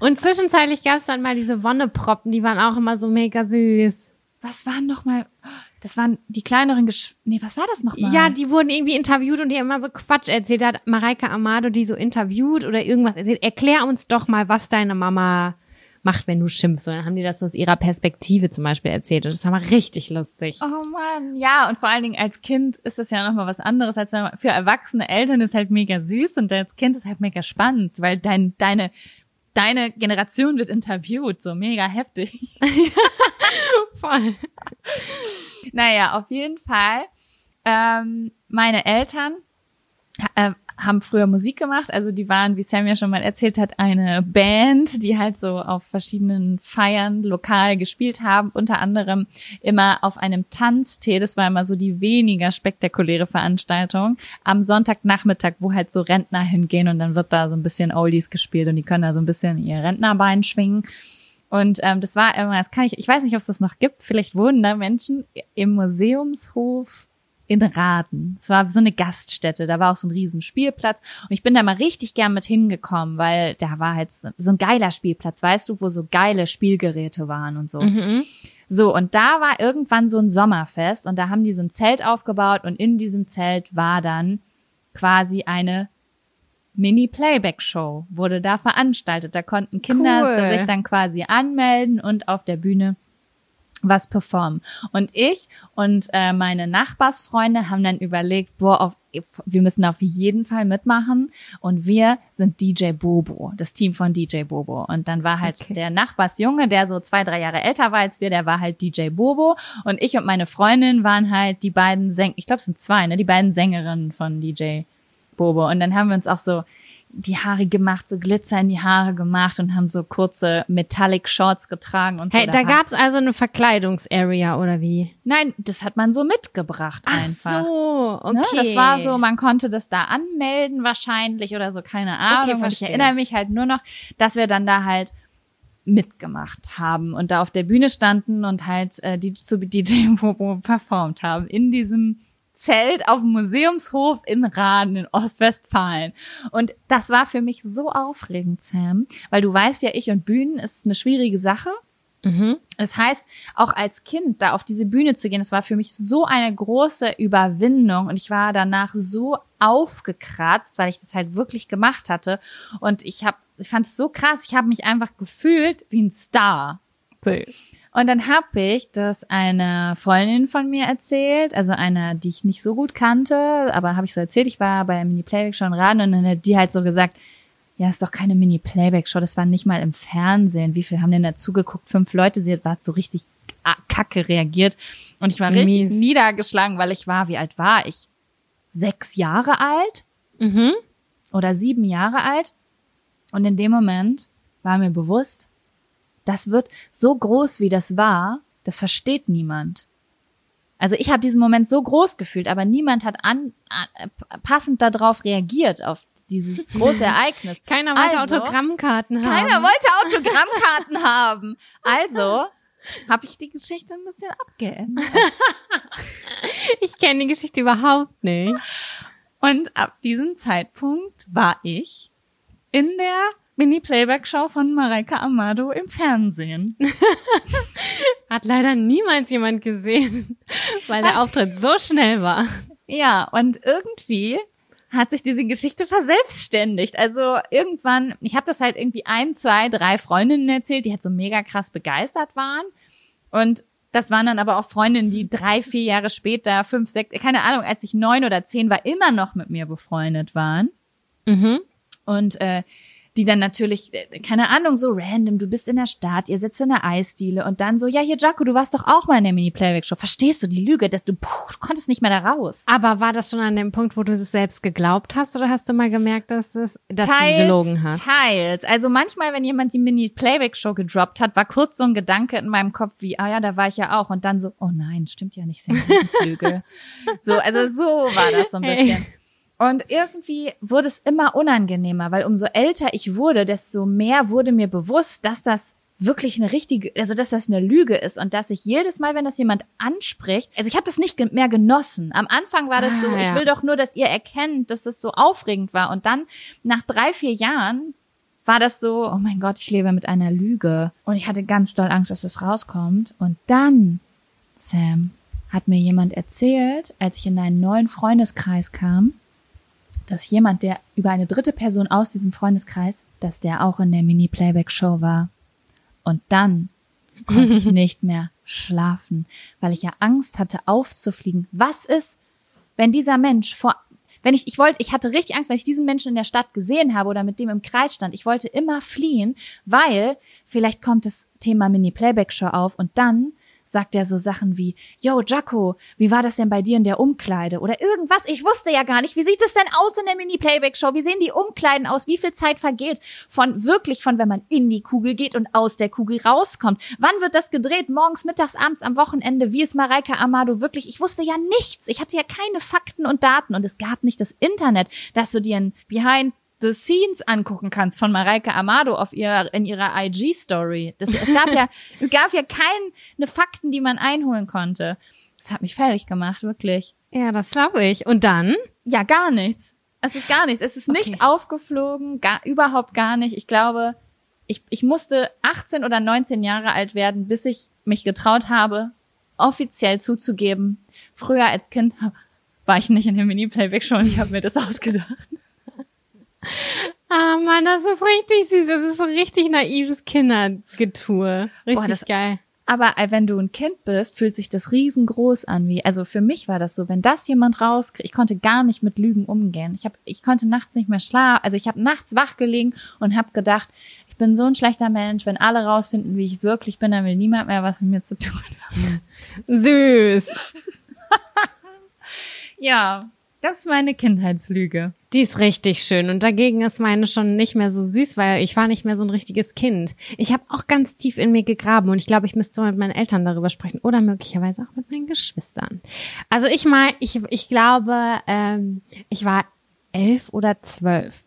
Und zwischenzeitlich gab es dann mal diese Wonneproppen, die waren auch immer so mega süß. Was waren noch mal, das waren die kleineren Gesch nee, was war das noch mal? Ja, die wurden irgendwie interviewt und die haben immer so Quatsch erzählt. Da hat Mareike Amado die so interviewt oder irgendwas erzählt. Erklär uns doch mal, was deine Mama macht, wenn du schimpfst. Und dann haben die das so aus ihrer Perspektive zum Beispiel erzählt. Und das war mal richtig lustig. Oh Mann, ja, und vor allen Dingen als Kind ist das ja nochmal was anderes, als wenn man, für erwachsene Eltern ist halt mega süß und als Kind ist halt mega spannend, weil dein, deine, deine Generation wird interviewt, so mega heftig. Voll. Naja, auf jeden Fall. Ähm, meine Eltern äh, haben früher Musik gemacht. Also die waren, wie Sam ja schon mal erzählt hat, eine Band, die halt so auf verschiedenen Feiern lokal gespielt haben. Unter anderem immer auf einem Tanztee. Das war immer so die weniger spektakuläre Veranstaltung. Am Sonntagnachmittag, wo halt so Rentner hingehen und dann wird da so ein bisschen Oldies gespielt und die können da so ein bisschen ihr Rentnerbein schwingen. Und ähm, das war immer, das kann ich, ich weiß nicht, ob es das noch gibt. Vielleicht wohnen da Menschen im Museumshof in Raden. Es war so eine Gaststätte, da war auch so ein riesen Spielplatz und ich bin da mal richtig gern mit hingekommen, weil da war halt so ein geiler Spielplatz, weißt du, wo so geile Spielgeräte waren und so. Mhm. So, und da war irgendwann so ein Sommerfest und da haben die so ein Zelt aufgebaut und in diesem Zelt war dann quasi eine Mini-Playback-Show, wurde da veranstaltet. Da konnten Kinder Cool. sich dann quasi anmelden und auf der Bühne was performen. Und ich und äh, meine Nachbarsfreunde haben dann überlegt, boah, auf, wir müssen auf jeden Fall mitmachen. Und wir sind DJ Bobo, das Team von DJ Bobo. Und dann war halt Okay. der Nachbarsjunge, der so zwei, drei Jahre älter war als wir, der war halt DJ Bobo. Und ich und meine Freundin waren halt die beiden Sänger, ich glaube es sind zwei, ne, die beiden Sängerinnen von DJ Bobo. Und dann haben wir uns auch so die Haare gemacht, so Glitzer in die Haare gemacht und haben so kurze Metallic Shorts getragen und Hey, so. da hat- gab's also eine Verkleidungsarea oder wie? Nein, das hat man so mitgebracht einfach. Ach so, okay. Ne? Das war so, man konnte das da anmelden wahrscheinlich oder so, keine Ahnung. Okay, und ich erinnere mich halt nur noch, dass wir dann da halt mitgemacht haben und da auf der Bühne standen und halt äh, die zu DJ Bobo performt haben in diesem Zelt auf dem Museumshof in Raden in Ostwestfalen. Und das war für mich so aufregend, Sam, weil du weißt ja, ich und Bühnen ist eine schwierige Sache. Mhm. Das heißt, auch als Kind da auf diese Bühne zu gehen, das war für mich so eine große Überwindung und ich war danach so aufgekratzt, weil ich das halt wirklich gemacht hatte und ich habe ich fand es so krass, ich habe mich einfach gefühlt wie ein Star. Süß. Und dann habe ich das einer Freundin von mir erzählt, also einer, die ich nicht so gut kannte, aber habe ich so erzählt, ich war bei der Mini-Playback-Show in Raden und dann hat die halt so gesagt, ja, ist doch keine Mini-Playback-Show, das war nicht mal im Fernsehen. Wie viel haben denn dazu geguckt? Fünf Leute, sie hat so richtig kacke reagiert. Und ich war richtig Mies. niedergeschlagen, weil ich war, wie alt war ich? Sechs Jahre alt? Mhm. Oder sieben Jahre alt? Und in dem Moment war mir bewusst, das wird so groß, wie das war, das versteht niemand. Also ich habe diesen Moment so groß gefühlt, aber niemand hat an, an passend darauf reagiert auf dieses große Ereignis. Keiner wollte also, Autogrammkarten haben. Keiner wollte Autogrammkarten haben. Also habe ich die Geschichte ein bisschen abgeändert. ich kenne die Geschichte überhaupt nicht. Und ab diesem Zeitpunkt war ich in der Mini-Playback-Show von Mareike Amado im Fernsehen. Hat leider niemals jemand gesehen, weil der Auftritt so schnell war. Ja, und irgendwie hat sich diese Geschichte verselbstständigt. Also irgendwann, ich habe das halt irgendwie ein, zwei, drei Freundinnen erzählt, die halt so mega krass begeistert waren. Und das waren dann aber auch Freundinnen, die drei, vier Jahre später, fünf, sechs, keine Ahnung, als ich neun oder zehn war, immer noch mit mir befreundet waren. Mhm. Und äh, die dann natürlich, keine Ahnung, so random, du bist in der Stadt, ihr sitzt in der Eisdiele und dann so, ja, hier, Jaco, du warst doch auch mal in der Mini-Playback-Show. Verstehst du die Lüge, dass du, puh, du konntest nicht mehr da raus. Aber war das schon an dem Punkt, wo du es selbst geglaubt hast oder hast du mal gemerkt, dass, es, dass teils, du gelogen hast? Teils. Also manchmal, wenn jemand die Mini-Playback-Show gedroppt hat, war kurz so ein Gedanke in meinem Kopf wie, ah ja, da war ich ja auch. Und dann so, oh nein, stimmt ja nicht, Lüge. so, also so war das so ein bisschen. Hey. Und irgendwie wurde es immer unangenehmer, weil umso älter ich wurde, desto mehr wurde mir bewusst, dass das wirklich eine richtige, also dass das eine Lüge ist und dass ich jedes Mal, wenn das jemand anspricht, also ich habe das nicht mehr genossen. Am Anfang war das ah, so, ja. ich will doch nur, dass ihr erkennt, dass das so aufregend war. Und dann nach drei, vier Jahren war das so, oh mein Gott, ich lebe mit einer Lüge. Und ich hatte ganz doll Angst, dass das rauskommt. Und dann, Sam, hat mir jemand erzählt, als ich in einen neuen Freundeskreis kam, dass jemand, der über eine dritte Person aus diesem Freundeskreis, dass der auch in der Mini-Playback-Show war. Und dann konnte ich nicht mehr schlafen, weil ich ja Angst hatte, aufzufliegen. Was ist, wenn dieser Mensch vor, wenn ich, ich wollte, ich hatte richtig Angst, wenn ich diesen Menschen in der Stadt gesehen habe oder mit dem im Kreis stand. Ich wollte immer fliehen, weil vielleicht kommt das Thema Mini-Playback-Show auf und dann sagt er so Sachen wie, Yo, Jaco, wie war das denn bei dir in der Umkleide? Oder irgendwas, ich wusste ja gar nicht, wie sieht es denn aus in der Mini-Playback-Show? Wie sehen die Umkleiden aus? Wie viel Zeit vergeht von wirklich von, wenn man in die Kugel geht und aus der Kugel rauskommt? Wann wird das gedreht? Morgens, mittags, abends, am Wochenende? Wie ist Mareike Amado wirklich? Ich wusste ja nichts. Ich hatte ja keine Fakten und Daten und es gab nicht das Internet, dass du dir ein Behind the Scenes angucken kannst von Mareike Amado auf ihrer, in ihrer IG-Story. Es gab ja, es gab ja keine Fakten, die man einholen konnte. Das hat mich fertig gemacht, wirklich. Ja, das glaube ich. Und dann? Ja, gar nichts. Es ist gar nichts. Es ist nicht okay. aufgeflogen, gar, überhaupt gar nicht. Ich glaube, ich, ich musste 18 oder 19 Jahre alt werden, bis ich mich getraut habe, offiziell zuzugeben. Früher als Kind war ich nicht in der Mini-Playback-Show und ich habe mir das ausgedacht. Ah Mann, das ist richtig süß. Das ist so richtig naives Kindergetue. Richtig Boah, das, geil. Aber äh, wenn du ein Kind bist, fühlt sich das riesengroß an. Wie, also für mich war das so, wenn das jemand rauskriegt, ich konnte gar nicht mit Lügen umgehen. Ich hab, ich konnte nachts nicht mehr schlafen. Also ich habe nachts wach gelegen und habe gedacht, ich bin so ein schlechter Mensch. Wenn alle rausfinden, wie ich wirklich bin, dann will niemand mehr was mit mir zu tun haben. Süß. ja, das ist meine Kindheitslüge. Die ist richtig schön und dagegen ist meine schon nicht mehr so süß, weil ich war nicht mehr so ein richtiges Kind. Ich habe auch ganz tief in mir gegraben und ich glaube, ich müsste mit meinen Eltern darüber sprechen oder möglicherweise auch mit meinen Geschwistern. Also ich mal, ich, ich glaube, ähm, ich war elf oder zwölf.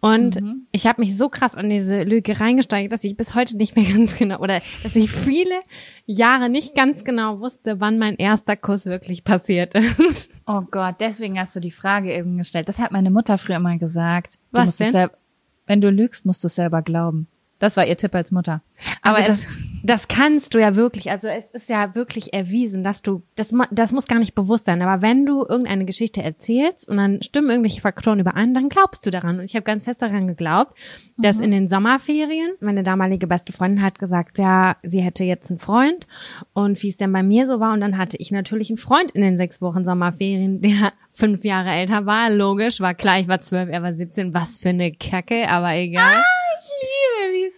Und mhm. ich habe mich so krass an diese Lüge reingesteigert, dass ich bis heute nicht mehr ganz genau oder dass ich viele Jahre nicht ganz genau wusste, wann mein erster Kuss wirklich passiert ist. Oh Gott, deswegen hast du die Frage eben gestellt. Das hat meine Mutter früher immer gesagt. Du Was denn? Selber, wenn du lügst, musst du es selber glauben. Das war ihr Tipp als Mutter. Aber also das, das kannst du ja wirklich, also es ist ja wirklich erwiesen, dass du, das, das muss gar nicht bewusst sein, aber wenn du irgendeine Geschichte erzählst und dann stimmen irgendwelche Faktoren überein, dann glaubst du daran. Und ich habe ganz fest daran geglaubt, dass mhm. in den Sommerferien, meine damalige beste Freundin hat gesagt, ja, sie hätte jetzt einen Freund und wie es denn bei mir so war. Und dann hatte ich natürlich einen Freund in den sechs Wochen Sommerferien, der fünf Jahre älter war. Logisch, war klar, ich war zwölf, er war 17. Was für eine Kacke, aber egal. Ah,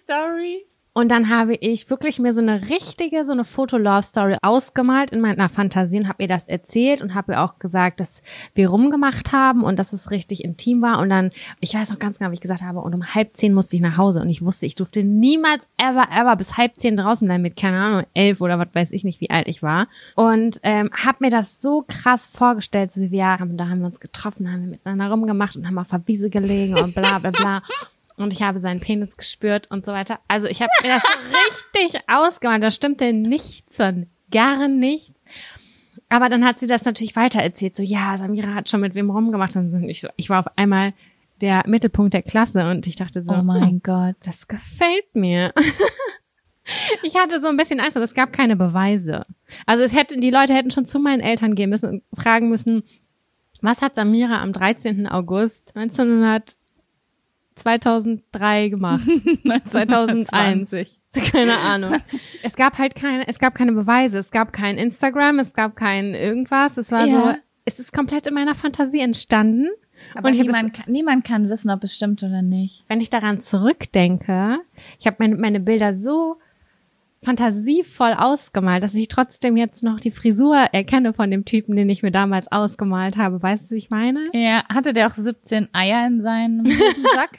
Story. Und dann habe ich wirklich mir so eine richtige, so eine Foto-Love-Story ausgemalt in meiner Fantasie und habe ihr das erzählt und habe ihr auch gesagt, dass wir rumgemacht haben und dass es richtig intim war. Und dann, ich weiß noch ganz genau, wie ich gesagt habe, und um halb zehn musste ich nach Hause und ich wusste, ich durfte niemals, ever, ever bis halb zehn draußen bleiben mit, keine Ahnung, elf oder was weiß ich nicht, wie alt ich war. Und ähm, habe mir das so krass vorgestellt, so wie wir haben, da haben wir uns getroffen, haben wir miteinander rumgemacht und haben auf der Wiese gelegen und bla bla bla und ich habe seinen Penis gespürt und so weiter. Also ich habe mir das so richtig ausgemalt. Da stimmte nichts von gar nicht. Aber dann hat sie das natürlich weiter erzählt. So, ja, Samira hat schon mit wem rumgemacht. Und ich, so, ich war auf einmal der Mittelpunkt der Klasse und ich dachte so, oh mein hm, Gott, das gefällt mir. ich hatte so ein bisschen Angst, aber es gab keine Beweise. Also es hätte, die Leute hätten schon zu meinen Eltern gehen müssen und fragen müssen, was hat Samira am 13. August 1900 2003 gemacht. 2001. Keine Ahnung. Es gab halt keine, es gab keine Beweise. Es gab kein Instagram, es gab kein irgendwas. Es war ja. so, es ist komplett in meiner Fantasie entstanden. Aber niemand, kann, niemand kann wissen, ob es stimmt oder nicht. Wenn ich daran zurückdenke, ich habe meine, meine Bilder so fantasievoll ausgemalt, dass ich trotzdem jetzt noch die Frisur erkenne von dem Typen, den ich mir damals ausgemalt habe. Weißt du, wie ich meine? Ja, hatte der auch 17 Eier in seinem Sack?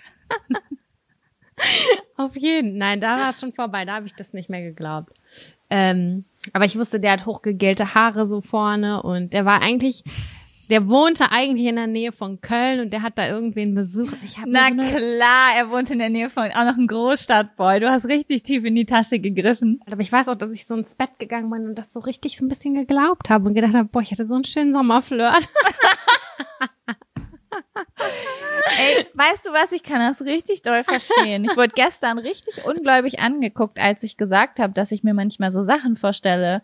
Auf jeden. Nein, da war es schon vorbei. Da habe ich das nicht mehr geglaubt. Ähm, aber ich wusste, der hat hochgegelte Haare so vorne und der war eigentlich der wohnte eigentlich in der Nähe von Köln und der hat da irgendwen besucht. Na so klar, er wohnt in der Nähe von auch noch ein Großstadtboy. Du hast richtig tief in die Tasche gegriffen. Aber ich weiß auch, dass ich so ins Bett gegangen bin und das so richtig so ein bisschen geglaubt habe und gedacht habe, boah, ich hatte so einen schönen Sommerflirt. Ey, weißt du was? Ich kann das richtig doll verstehen. Ich wurde gestern richtig ungläubig angeguckt, als ich gesagt habe, dass ich mir manchmal so Sachen vorstelle.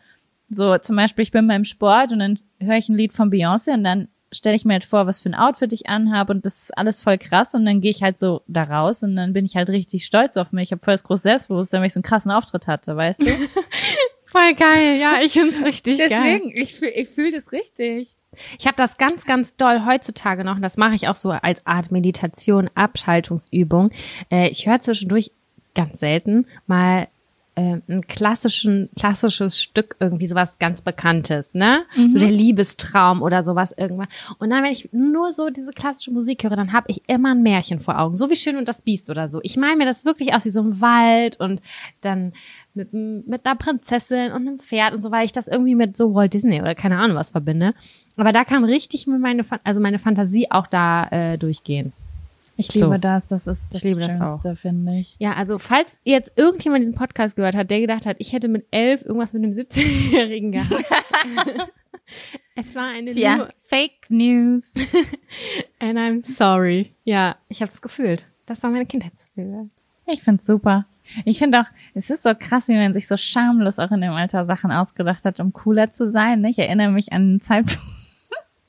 So, zum Beispiel, ich bin beim Sport und dann höre ich ein Lied von Beyoncé und dann stelle ich mir halt vor, was für ein Outfit ich anhabe und das ist alles voll krass und dann gehe ich halt so da raus und dann bin ich halt richtig stolz auf mich. Ich habe voll das große Selbstbewusstsein, weil ich so einen krassen Auftritt hatte, weißt du? voll geil, ja, ich find's richtig Deswegen, geil. Deswegen, ich fühle ich fühl das richtig. Ich habe das ganz, ganz doll heutzutage noch und das mache ich auch so als Art Meditation, Abschaltungsübung. Äh, ich höre zwischendurch ganz selten mal äh, ein klassischen, klassisches Stück, irgendwie sowas ganz Bekanntes, ne? Mhm. So der Liebestraum oder sowas irgendwann. Und dann, wenn ich nur so diese klassische Musik höre, dann habe ich immer ein Märchen vor Augen. So wie Schön und das Biest oder so. Ich meine mir das wirklich aus wie so ein Wald und dann mit, mit einer Prinzessin und einem Pferd und so, weil ich das irgendwie mit so Walt Disney oder keine Ahnung was verbinde. Aber da kann richtig meine, also meine Fantasie auch da äh, durchgehen. Ich liebe so. das, das ist das Schönste, finde ich. Ja, also falls jetzt irgendjemand diesen Podcast gehört hat, der gedacht hat, ich hätte mit elf irgendwas mit einem 17-Jährigen gehabt. es war eine ja, New Fake News. And I'm sorry. Ja, ich habe es gefühlt. Das war meine Kindheitsgefühle. Ich find's super. Ich finde auch, es ist so krass, wie man sich so schamlos auch in dem Alter Sachen ausgedacht hat, um cooler zu sein. Ich erinnere mich an einen Zeitpunkt,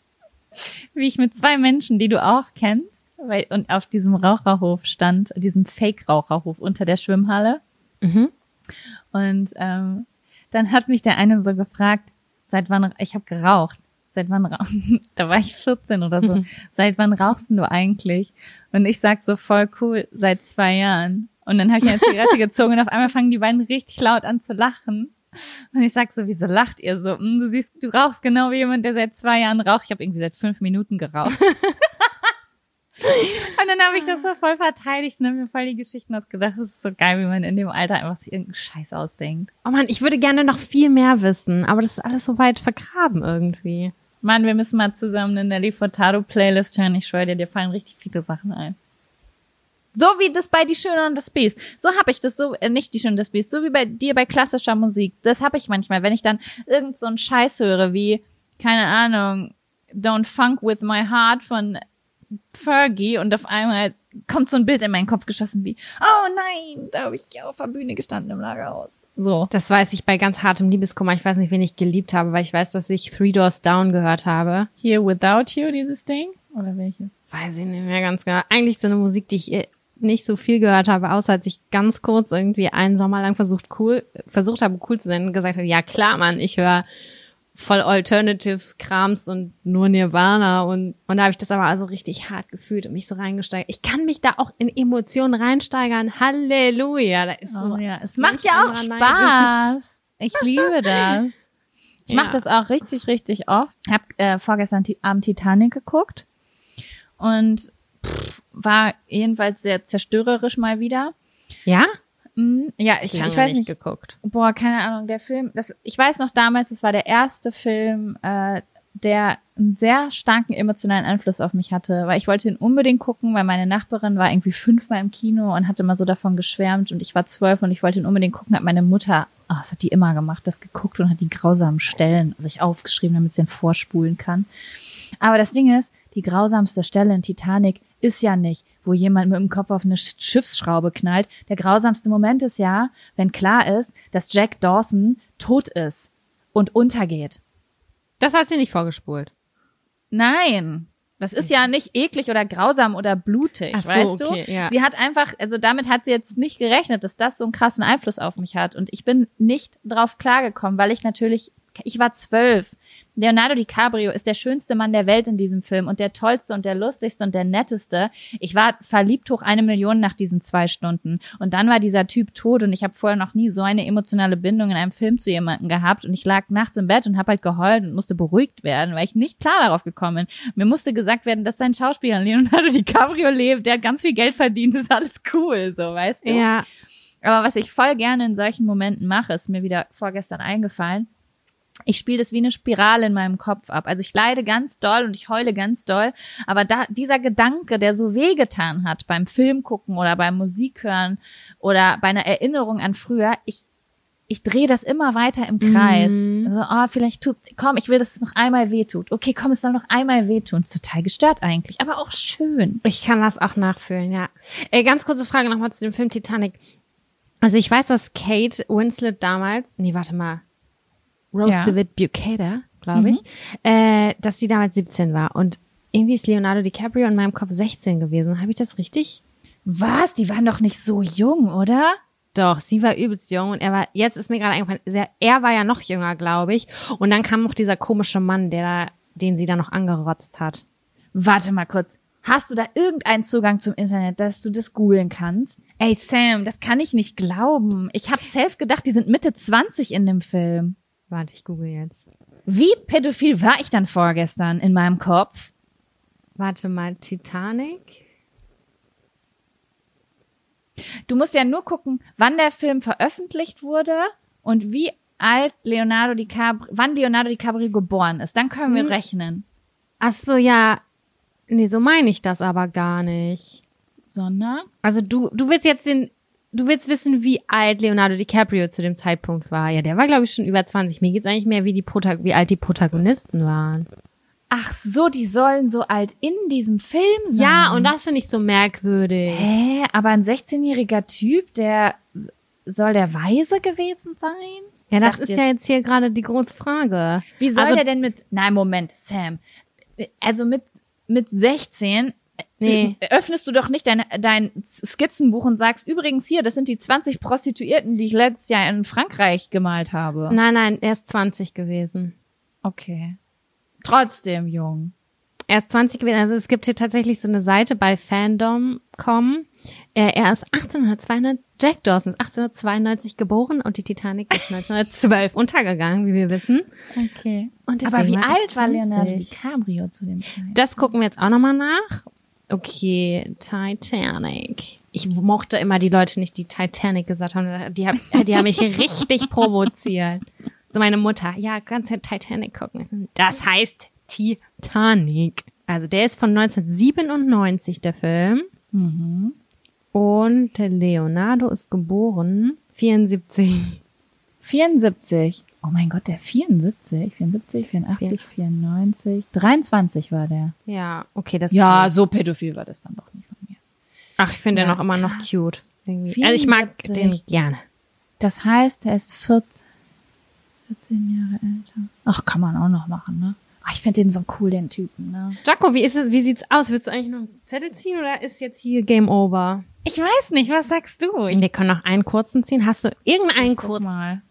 wie ich mit zwei Menschen, die du auch kennst, weil, und auf diesem Raucherhof stand, diesem Fake-Raucherhof unter der Schwimmhalle. Mhm. Und ähm, dann hat mich der eine so gefragt, seit wann, ich habe geraucht, seit wann, da war ich 14 oder so, mhm. seit wann rauchst du eigentlich? Und ich sag so voll cool, seit zwei Jahren. Und dann habe ich eine Zigarette gezogen und auf einmal fangen die beiden richtig laut an zu lachen. Und ich sag so, wieso lacht ihr so? Hm, du siehst, du rauchst genau wie jemand, der seit zwei Jahren raucht. Ich habe irgendwie seit fünf Minuten geraucht. Und dann habe ich das so voll verteidigt und habe mir voll die Geschichten ausgedacht. Das ist so geil, wie man in dem Alter einfach sich irgendeinen Scheiß ausdenkt. Oh man, ich würde gerne noch viel mehr wissen, aber das ist alles so weit vergraben irgendwie. Mann, wir müssen mal zusammen eine Nelly Furtado Playlist hören. Ich schwöre dir, dir fallen richtig viele Sachen ein. So wie das bei Die Schöne und das Biest. So habe ich das so, äh, nicht Die Schöne und das Biest, so wie bei dir bei klassischer Musik. Das habe ich manchmal, wenn ich dann irgend so einen Scheiß höre, wie, keine Ahnung, Don't Funk With My Heart von Fergie und auf einmal kommt so ein Bild in meinen Kopf geschossen wie, oh nein, da habe ich ja auf der Bühne gestanden im Lagerhaus. So. Das weiß ich bei ganz hartem Liebeskummer. Ich weiß nicht, wen ich geliebt habe, weil ich weiß, dass ich Three Doors Down gehört habe. Here Without You, dieses Ding? Oder welches? Weiß ich nicht mehr ganz genau. Eigentlich so eine Musik, die ich äh, nicht so viel gehört habe, außer als ich ganz kurz irgendwie einen Sommer lang versucht cool, versucht habe cool zu sein und gesagt habe, ja klar, Mann, ich höre voll Alternative Krams und nur Nirvana und und da habe ich das aber also richtig hart gefühlt und mich so reingesteigert. Ich kann mich da auch in Emotionen reinsteigern. Halleluja, da ist so. Oh, ja. Es macht ja auch Spaß. Ich liebe das. Ich ja. mache das auch richtig, richtig oft. Ich habe äh, vorgestern Abend Titanic geguckt und pff, war jedenfalls sehr zerstörerisch mal wieder. Ja? Mm, ja, ich, ich, ich weiß nicht geguckt. Boah, keine Ahnung, der Film, das, ich weiß noch damals, es war der erste Film, äh, der einen sehr starken emotionalen Einfluss auf mich hatte, weil ich wollte ihn unbedingt gucken, weil meine Nachbarin war irgendwie fünfmal im Kino und hatte mal so davon geschwärmt und ich war zwölf und ich wollte ihn unbedingt gucken, hat meine Mutter, oh, das hat die immer gemacht, das geguckt und hat die grausamen Stellen sich aufgeschrieben, damit sie ihn vorspulen kann. Aber das Ding ist, die grausamste Stelle in Titanic ist ja nicht, wo jemand mit dem Kopf auf eine Schiffsschraube knallt. Der grausamste Moment ist ja, wenn klar ist, dass Jack Dawson tot ist und untergeht. Das hat sie nicht vorgespult. Nein. Das ist ja nicht eklig oder grausam oder blutig, Ach so, weißt okay, du? Ja. Sie hat einfach, also damit hat sie jetzt nicht gerechnet, dass das so einen krassen Einfluss auf mich hat. Und ich bin nicht drauf klargekommen, weil ich natürlich, ich war zwölf. Leonardo DiCaprio ist der schönste Mann der Welt in diesem Film und der tollste und der lustigste und der netteste. Ich war verliebt hoch eine Million nach diesen zwei Stunden. Und dann war dieser Typ tot und ich habe vorher noch nie so eine emotionale Bindung in einem Film zu jemandem gehabt. Und ich lag nachts im Bett und habe halt geheult und musste beruhigt werden, weil ich nicht klar darauf gekommen bin. Mir musste gesagt werden, dass sein Schauspieler Leonardo DiCaprio lebt, der hat ganz viel Geld verdient, ist alles cool, so, weißt du? Ja. Aber was ich voll gerne in solchen Momenten mache, ist mir wieder vorgestern eingefallen ich spiele das wie eine Spirale in meinem Kopf ab. Also ich leide ganz doll und ich heule ganz doll. Aber da, dieser Gedanke, der so wehgetan hat beim Film gucken oder beim Musik hören oder bei einer Erinnerung an früher, ich, ich drehe das immer weiter im Kreis. Mm. Also, oh, vielleicht tut, komm, ich will, dass es noch einmal wehtut. Okay, komm, es soll noch einmal wehtun. Ist total gestört eigentlich, aber auch schön. Ich kann das auch nachfühlen, ja. Äh, ganz kurze Frage nochmal zu dem Film Titanic. Also ich weiß, dass Kate Winslet damals, nee, warte mal, Rose ja. David Bucater, glaube ich, mhm. äh, dass die damals 17 war. Und irgendwie ist Leonardo DiCaprio in meinem Kopf 16 gewesen. Habe ich das richtig? Was? Die waren doch nicht so jung, oder? Doch, sie war übelst jung und er war, jetzt ist mir gerade eingefallen, er war ja noch jünger, glaube ich. Und dann kam noch dieser komische Mann, der da, den sie da noch angerotzt hat. Warte mal kurz. Hast du da irgendeinen Zugang zum Internet, dass du das googeln kannst? Ey, Sam, das kann ich nicht glauben. Ich hab selbst gedacht, die sind Mitte 20 in dem Film. Warte, ich google jetzt. Wie pädophil war ich dann vorgestern in meinem Kopf? Warte mal, Titanic? Du musst ja nur gucken, wann der Film veröffentlicht wurde und wie alt Leonardo DiCaprio, wann Leonardo DiCaprio geboren ist. Dann können wir hm. rechnen. Ach so, ja. Nee, so meine ich das aber gar nicht. Sondern? Also du, du willst jetzt den du willst wissen, wie alt Leonardo DiCaprio zu dem Zeitpunkt war. Ja, der war, glaube ich, schon über 20. Mir geht's eigentlich mehr, wie, die Protag wie alt die Protagonisten waren. Ach so, die sollen so alt in diesem Film sein. Ja, und das finde ich so merkwürdig. Hä? Aber ein 16-jähriger Typ, der soll der weise gewesen sein? Ja, das ist ja jetzt hier gerade die große Frage. Wie soll also, der denn mit, nein, Moment, Sam. Also mit, mit 16 Nee. Öffnest du doch nicht dein, dein Skizzenbuch und sagst, übrigens hier, das sind die 20 Prostituierten, die ich letztes Jahr in Frankreich gemalt habe. Nein, nein, er ist 20 gewesen. Okay. Trotzdem jung. Er ist 20 gewesen. Also es gibt hier tatsächlich so eine Seite bei fandom.com. Er, er ist 1892, Jack Dawson ist 1892 geboren und die Titanic ist 1912 untergegangen, wie wir wissen. Okay. Aber wie alt war Leonardo DiCaprio zu dem Zeitpunkt? Das gucken wir jetzt auch nochmal nach. Okay, Titanic. Ich mochte immer die Leute nicht, die Titanic gesagt haben. Die, haben, die haben mich richtig provoziert. So meine Mutter, ja, kannst ja Titanic gucken. Das heißt Titanic. Also der ist von 1997, der Film. Mhm. Und Leonardo ist geboren 74. 74. Oh mein Gott, der 74, 74, 84, 94, 23 war der. Ja, okay, das Ja, so pädophil war das dann doch nicht von mir. Ach, ich finde Ja, den auch immer noch cute. Irgendwie. Also ich mag 74. den gerne. Das heißt, er ist 14, 14 Jahre älter. Ach, kann man auch noch machen, ne? Ach, ich finde den so cool, den Typen, ne? Jaco, wie ist es, wie sieht's aus? Willst du eigentlich noch einen Zettel ziehen oder ist jetzt hier Game Over? Ich weiß nicht, was sagst du? Ich Wir können noch einen kurzen ziehen. Hast du irgendeinen kurzen? mal.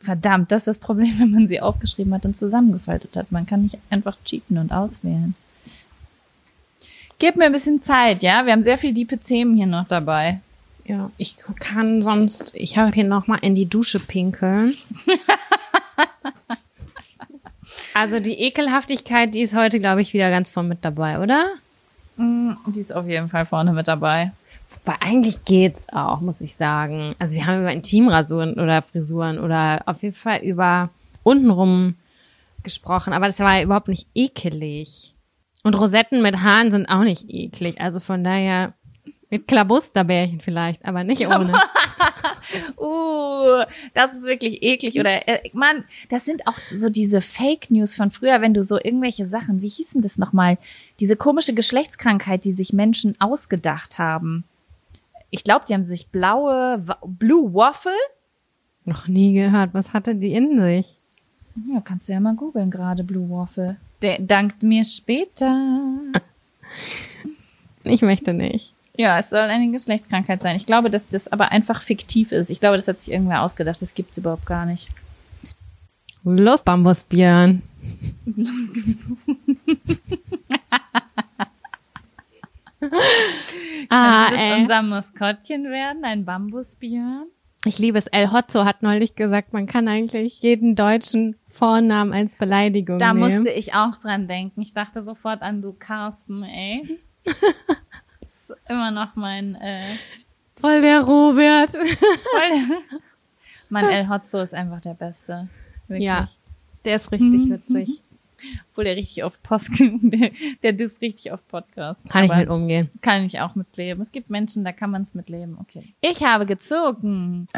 Verdammt, das ist das Problem, wenn man sie aufgeschrieben hat und zusammengefaltet hat. Man kann nicht einfach cheaten und auswählen. Gib mir ein bisschen Zeit, ja? Wir haben sehr viel diepe Themen hier noch dabei. Ja, ich kann sonst, ich habe hier noch mal in die Dusche pinkeln. also die Ekelhaftigkeit, die ist heute, glaube ich, wieder ganz vorn mit dabei, oder? Mm, Die ist auf jeden Fall vorne mit dabei. Wobei eigentlich geht's auch, muss ich sagen. Also wir haben über Intimrasuren oder Frisuren oder auf jeden Fall über untenrum gesprochen, aber das war ja überhaupt nicht ekelig. Und Rosetten mit Haaren sind auch nicht eklig. Also von daher mit Klabusterbärchen vielleicht, aber nicht ohne. Uh, das ist wirklich eklig. Oder, äh, Mann, das sind auch so diese Fake News von früher, wenn du so irgendwelche Sachen, wie hießen das nochmal? Diese komische Geschlechtskrankheit, die sich Menschen ausgedacht haben. Ich glaube, die haben sich blaue, Blue Waffle. Noch nie gehört. Was hatte die in sich? Ja, kannst du ja mal googeln gerade, Blue Waffle. Der dankt mir später. Ich möchte nicht. Ja, es soll eine Geschlechtskrankheit sein. Ich glaube, dass das aber einfach fiktiv ist. Ich glaube, das hat sich irgendwer ausgedacht. Das gibt's überhaupt gar nicht. Los, Bambusbjörn. ah, Kannst du das unser Maskottchen werden? Ein Bambusbjörn? Ich liebe es. El Hotzo hat neulich gesagt, man kann eigentlich jeden deutschen Vornamen als Beleidigung Da nehmen. musste ich auch dran denken. Ich dachte sofort an du Carsten, ey. Das ist immer noch mein, äh, Voll der Robert. voll- mein El Hotzo ist einfach der Beste. Wirklich. Ja. Der ist richtig Mhm. witzig. Obwohl der richtig oft Post, der, der disst richtig oft Podcast. Kann ich Aber mit umgehen. Kann ich auch mitleben. Es gibt Menschen, da kann man es mitleben. Okay. Ich habe gezogen.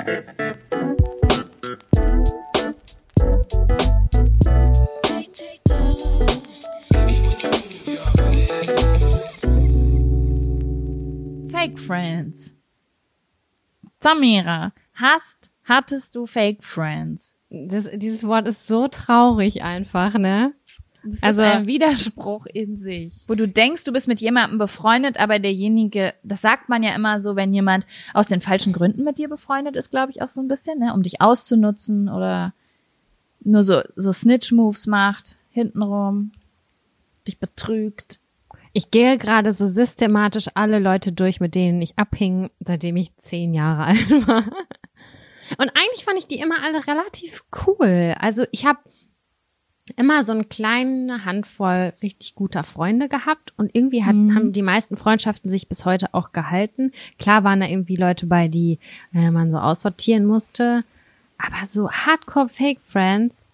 Fake Friends. Samira, hast, hattest du Fake Friends? Das, dieses Wort ist so traurig einfach, ne? Das Also- ein Widerspruch in sich. Wo du denkst, du bist mit jemandem befreundet, aber derjenige, das sagt man ja immer so, wenn jemand aus den falschen Gründen mit dir befreundet ist, glaube ich auch so ein bisschen, ne, um dich auszunutzen oder nur so, so Snitch-Moves macht, hintenrum, dich betrügt. Ich gehe gerade so systematisch alle Leute durch, mit denen ich abhing, seitdem ich zehn Jahre alt war. Und eigentlich fand ich die immer alle relativ cool. Also ich habe immer so eine kleine Handvoll richtig guter Freunde gehabt und irgendwie hat, Mhm. haben die meisten Freundschaften sich bis heute auch gehalten. Klar waren da irgendwie Leute bei, die äh, man so aussortieren musste, aber so Hardcore Fake Friends,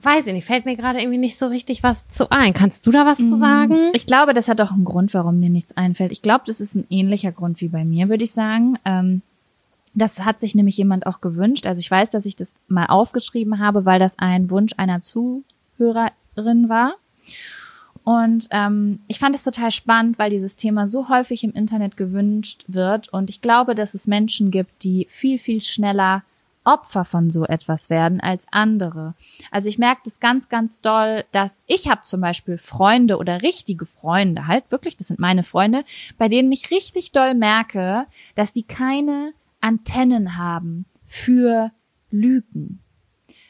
weiß ich nicht, fällt mir gerade irgendwie nicht so richtig was zu ein. Kannst du da was zu sagen? Ich glaube, das hat auch einen Grund, warum dir nichts einfällt. Ich glaube, das ist ein ähnlicher Grund wie bei mir, würde ich sagen. Ähm, das hat sich nämlich jemand auch gewünscht. Also ich weiß, dass ich das mal aufgeschrieben habe, weil das ein Wunsch einer Zuhörerin war. Und ähm, ich fand es total spannend, weil dieses Thema so häufig im Internet gewünscht wird. Und ich glaube, dass es Menschen gibt, die viel, viel schneller Opfer von so etwas werden als andere. Also ich merke das ganz, ganz doll, dass ich habe zum Beispiel Freunde oder richtige Freunde, halt wirklich, das sind meine Freunde, bei denen ich richtig doll merke, dass die keine Antennen haben für Lügen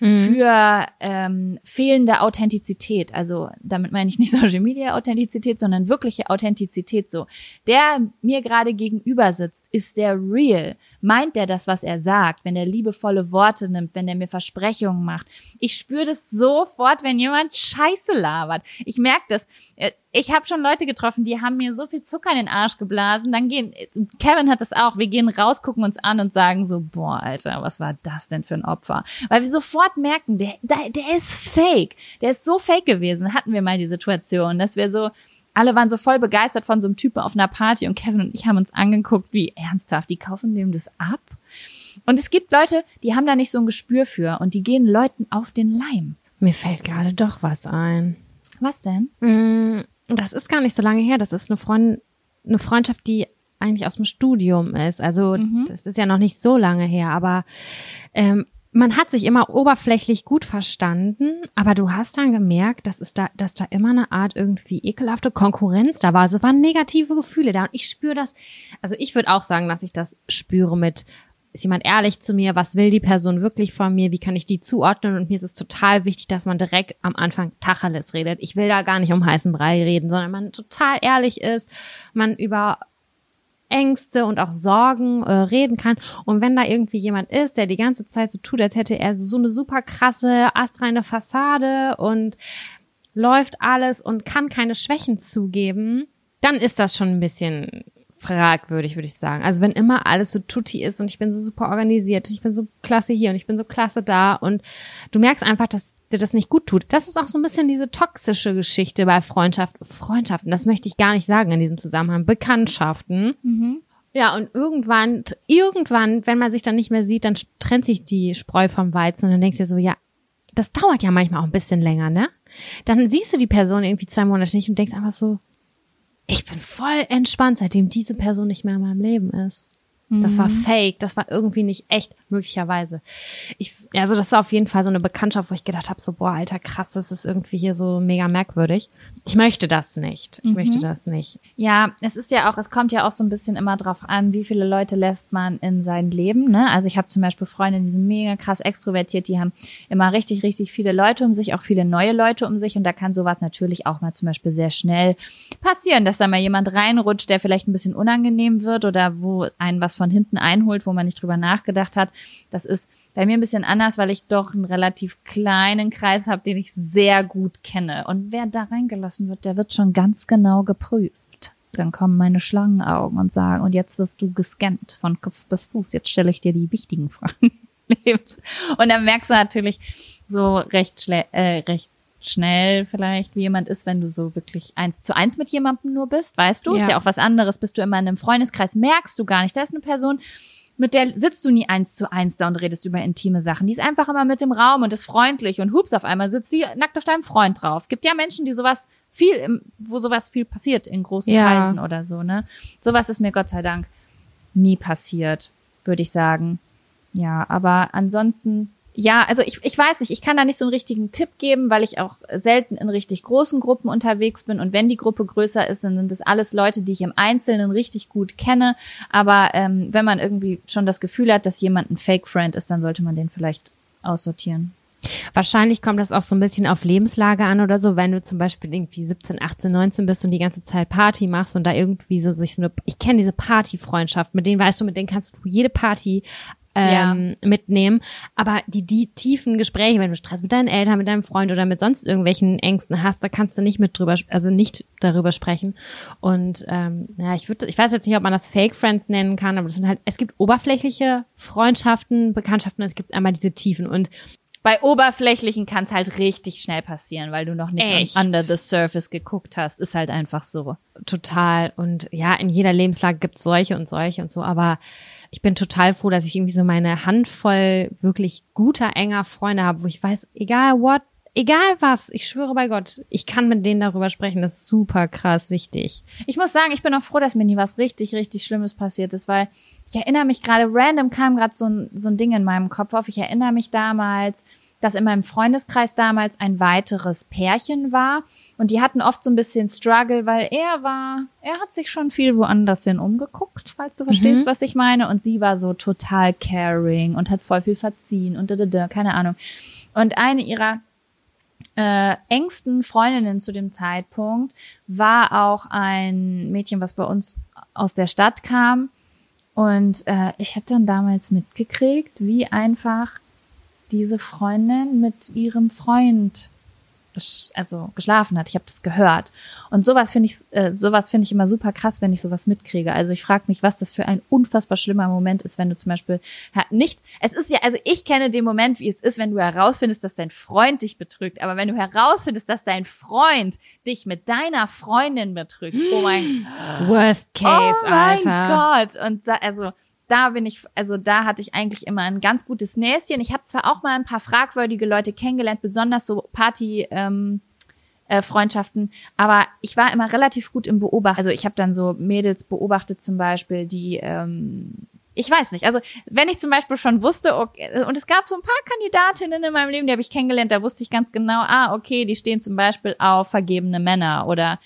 für ähm, fehlende Authentizität. Also damit meine ich nicht Social Media Authentizität, sondern wirkliche Authentizität. So, der mir gerade gegenüber sitzt, ist der real? Meint der das, was er sagt? Wenn er liebevolle Worte nimmt, wenn er mir Versprechungen macht? Ich spüre das sofort, wenn jemand Scheiße labert. Ich merke das. Äh, Ich habe schon Leute getroffen, die haben mir so viel Zucker in den Arsch geblasen. Dann gehen, Kevin hat das auch. Wir gehen raus, gucken uns an und sagen so, boah, Alter, was war das denn für ein Opfer? Weil wir sofort merken, der, der, der ist fake. Der ist so fake gewesen. Hatten wir mal die Situation, dass wir so, alle waren so voll begeistert von so einem Typen auf einer Party und Kevin und ich haben uns angeguckt, wie ernsthaft, die kaufen dem das ab. Und es gibt Leute, die haben da nicht so ein Gespür für und die gehen Leuten auf den Leim. Mir fällt gerade doch was ein. Was denn? Mm, das ist gar nicht so lange her. Das ist eine, Freund, eine Freundschaft, die eigentlich aus dem Studium ist. Also mhm. das ist ja noch nicht so lange her, aber ähm, man hat sich immer oberflächlich gut verstanden, aber du hast dann gemerkt, dass es da, dass da immer eine Art irgendwie ekelhafte Konkurrenz da war. Also es waren negative Gefühle da und ich spüre das. Also ich würde auch sagen, dass ich das spüre mit ist jemand ehrlich zu mir? Was will die Person wirklich von mir? Wie kann ich die zuordnen? Und mir ist es total wichtig, dass man direkt am Anfang Tacheles redet. Ich will da gar nicht um heißen Brei reden, sondern man total ehrlich ist, man über Ängste und auch Sorgen äh, reden kann. Und wenn da irgendwie jemand ist, der die ganze Zeit so tut, als hätte er so eine super krasse, astreine Fassade und läuft alles und kann keine Schwächen zugeben, dann ist das schon ein bisschen fragwürdig, würde ich sagen. Also wenn immer alles so tutti ist und ich bin so super organisiert und ich bin so klasse hier und ich bin so klasse da und du merkst einfach, dass dir das nicht gut tut. Das ist auch so ein bisschen diese toxische Geschichte bei Freundschaft, Freundschaften. Das möchte ich gar nicht sagen in diesem Zusammenhang. Bekanntschaften. Mhm. Ja, und irgendwann, irgendwann, wenn man sich dann nicht mehr sieht, dann trennt sich die Spreu vom Weizen und dann denkst du dir so, ja, das dauert ja manchmal auch ein bisschen länger, ne? Dann siehst du die Person irgendwie zwei Monate nicht und denkst einfach so, ich bin voll entspannt, seitdem diese Person nicht mehr in meinem Leben ist. Das war mhm. fake, das war irgendwie nicht echt, möglicherweise. Ich, also das war auf jeden Fall so eine Bekanntschaft, wo ich gedacht habe, so, boah, alter, krass, das ist irgendwie hier so mega merkwürdig. Ich möchte das nicht. Ich mhm. möchte das nicht. Ja, es ist ja auch, es kommt ja auch so ein bisschen immer drauf an, wie viele Leute lässt man in sein Leben. Ne? Also ich habe zum Beispiel Freunde, die sind mega krass extrovertiert, die haben immer richtig, richtig viele Leute um sich, auch viele neue Leute um sich. Und da kann sowas natürlich auch mal zum Beispiel sehr schnell passieren, dass da mal jemand reinrutscht, der vielleicht ein bisschen unangenehm wird oder wo einen was von hinten einholt, wo man nicht drüber nachgedacht hat. Das ist bei mir ein bisschen anders, weil ich doch einen relativ kleinen Kreis habe, den ich sehr gut kenne. Und wer da reingelassen wird, der wird schon ganz genau geprüft. Dann kommen meine Schlangenaugen und sagen, und jetzt wirst du gescannt von Kopf bis Fuß. Jetzt stelle ich dir die wichtigen Fragen. und dann merkst du natürlich so recht, äh, recht schnell vielleicht, wie jemand ist, wenn du so wirklich eins zu eins mit jemandem nur bist, weißt du? Ja. Ist ja auch was anderes. Bist du immer in einem Freundeskreis, merkst du gar nicht. Da ist eine Person, mit der sitzt du nie eins zu eins da und redest über intime Sachen. Die ist einfach immer mit im Raum und ist freundlich und hups, auf einmal sitzt die nackt auf deinem Freund drauf. Gibt ja Menschen, die sowas viel, im, wo sowas viel passiert in großen ja. Kreisen oder so, ne? Sowas ist mir Gott sei Dank nie passiert, würde ich sagen. Ja, aber ansonsten ja, also ich, ich weiß nicht, ich kann da nicht so einen richtigen Tipp geben, weil ich auch selten in richtig großen Gruppen unterwegs bin. Und wenn die Gruppe größer ist, dann sind das alles Leute, die ich im Einzelnen richtig gut kenne. Aber ähm, wenn man irgendwie schon das Gefühl hat, dass jemand ein Fake-Friend ist, dann sollte man den vielleicht aussortieren. Wahrscheinlich kommt das auch so ein bisschen auf Lebenslage an oder so, wenn du zum Beispiel irgendwie 17, 18, 19 bist und die ganze Zeit Party machst und da irgendwie so sich so eine, ich kenne diese Partyfreundschaft, mit denen weißt du, mit denen kannst du jede Party ähm, ja. mitnehmen. Aber die, die tiefen Gespräche, wenn du Stress mit deinen Eltern, mit deinem Freund oder mit sonst irgendwelchen Ängsten hast, da kannst du nicht mit drüber, also nicht darüber sprechen. Und ähm, ja, ich würde, ich weiß jetzt nicht, ob man das Fake Friends nennen kann, aber das sind halt, es gibt oberflächliche Freundschaften, Bekanntschaften, es gibt einmal diese Tiefen und bei oberflächlichen kann es halt richtig schnell passieren, weil du noch nicht Echt? under the surface geguckt hast. Ist halt einfach so. Total. Und ja, in jeder Lebenslage gibt es solche und solche und so, aber ich bin total froh, dass ich irgendwie so meine Handvoll wirklich guter, enger Freunde habe, wo ich weiß, egal what, egal was, ich schwöre bei Gott, ich kann mit denen darüber sprechen. Das ist super krass wichtig. Ich muss sagen, ich bin auch froh, dass mir nie was richtig, richtig Schlimmes passiert ist, weil ich erinnere mich gerade, random kam gerade so ein, so ein Ding in meinem Kopf auf. Ich erinnere mich damals, dass in meinem Freundeskreis damals ein weiteres Pärchen war und die hatten oft so ein bisschen Struggle, weil er war, er hat sich schon viel woanders hin umgeguckt, falls du verstehst, mhm. was ich meine und sie war so total caring und hat voll viel verziehen und da, da, da, keine Ahnung. Und eine ihrer äh, engsten Freundinnen zu dem Zeitpunkt war auch ein Mädchen, was bei uns aus der Stadt kam. Und äh, ich habe dann damals mitgekriegt, wie einfach diese Freundin mit ihrem Freund also geschlafen hat. Ich habe das gehört. Und sowas finde ich, äh, sowas finde ich immer super krass, wenn ich sowas mitkriege. Also ich frage mich, was das für ein unfassbar schlimmer Moment ist, wenn du zum Beispiel nicht. Es ist ja, also ich kenne den Moment, wie es ist, wenn du herausfindest, dass dein Freund dich betrügt. Aber wenn du herausfindest, dass dein Freund dich mit deiner Freundin betrügt, oh mein Worst Case, oh mein Alter. Gott. Und also da bin ich, also da hatte ich eigentlich immer ein ganz gutes Näschen. Ich habe zwar auch mal ein paar fragwürdige Leute kennengelernt, besonders so Party. Ähm, äh, Freundschaften, aber ich war immer relativ gut im Beobachten. Also ich habe dann so Mädels beobachtet zum Beispiel, die ähm, ich weiß nicht. Also wenn ich zum Beispiel schon wusste, okay, und es gab so ein paar Kandidatinnen in meinem Leben, die habe ich kennengelernt, da wusste ich ganz genau, ah, okay, die stehen zum Beispiel auf vergebene Männer oder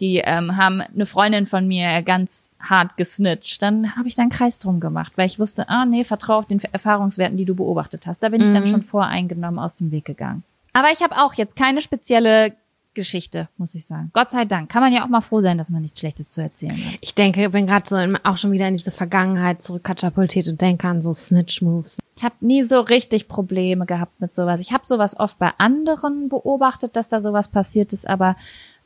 die ähm, haben eine Freundin von mir ganz hart gesnitcht. Dann habe ich da einen Kreis drum gemacht, weil ich wusste, ah nee, vertraue auf den Erfahrungswerten, die du beobachtet hast. Da bin ich dann mhm. schon voreingenommen aus dem Weg gegangen. Aber ich habe auch jetzt keine spezielle Geschichte, muss ich sagen. Gott sei Dank. Kann man ja auch mal froh sein, dass man nichts Schlechtes zu erzählen hat. Ich denke, ich bin gerade so auch schon wieder in diese Vergangenheit zurückkatapultiert und denke an so Snitch-Moves. Ich habe nie so richtig Probleme gehabt mit sowas. Ich habe sowas oft bei anderen beobachtet, dass da sowas passiert ist, aber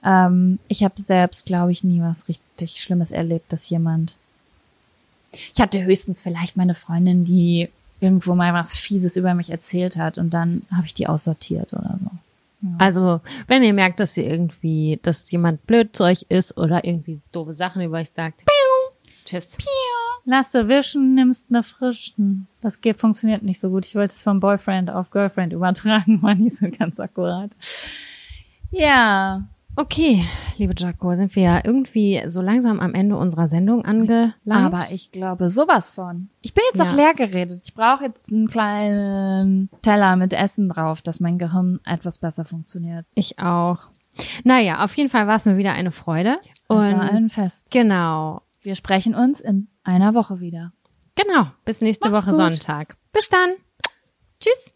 ähm, ich habe selbst, glaube ich, nie was richtig Schlimmes erlebt, dass jemand. Ich hatte höchstens vielleicht meine Freundin, die irgendwo mal was Fieses über mich erzählt hat und dann habe ich die aussortiert oder so. Also, wenn ihr merkt, dass ihr irgendwie, dass jemand blöd zu euch ist oder irgendwie doofe Sachen über euch sagt, piu, tschüss. Piu. Lass du wischen, nimmst ne frischen. Das geht, funktioniert nicht so gut. Ich wollte es vom Boyfriend auf Girlfriend übertragen, war nicht so ganz akkurat. Ja. Okay, liebe Jaco, sind wir ja irgendwie so langsam am Ende unserer Sendung angelangt. Aber ich glaube sowas von. Ich bin jetzt ja. auch leer geredet. Ich brauche jetzt einen kleinen Teller mit Essen drauf, dass mein Gehirn etwas besser funktioniert. Ich auch. Naja, auf jeden Fall war es mir wieder eine Freude. Und es war ein Fest. Genau. Wir sprechen uns in einer Woche wieder. Genau. Bis nächste Macht's Woche gut. Sonntag. Bis dann. Tschüss.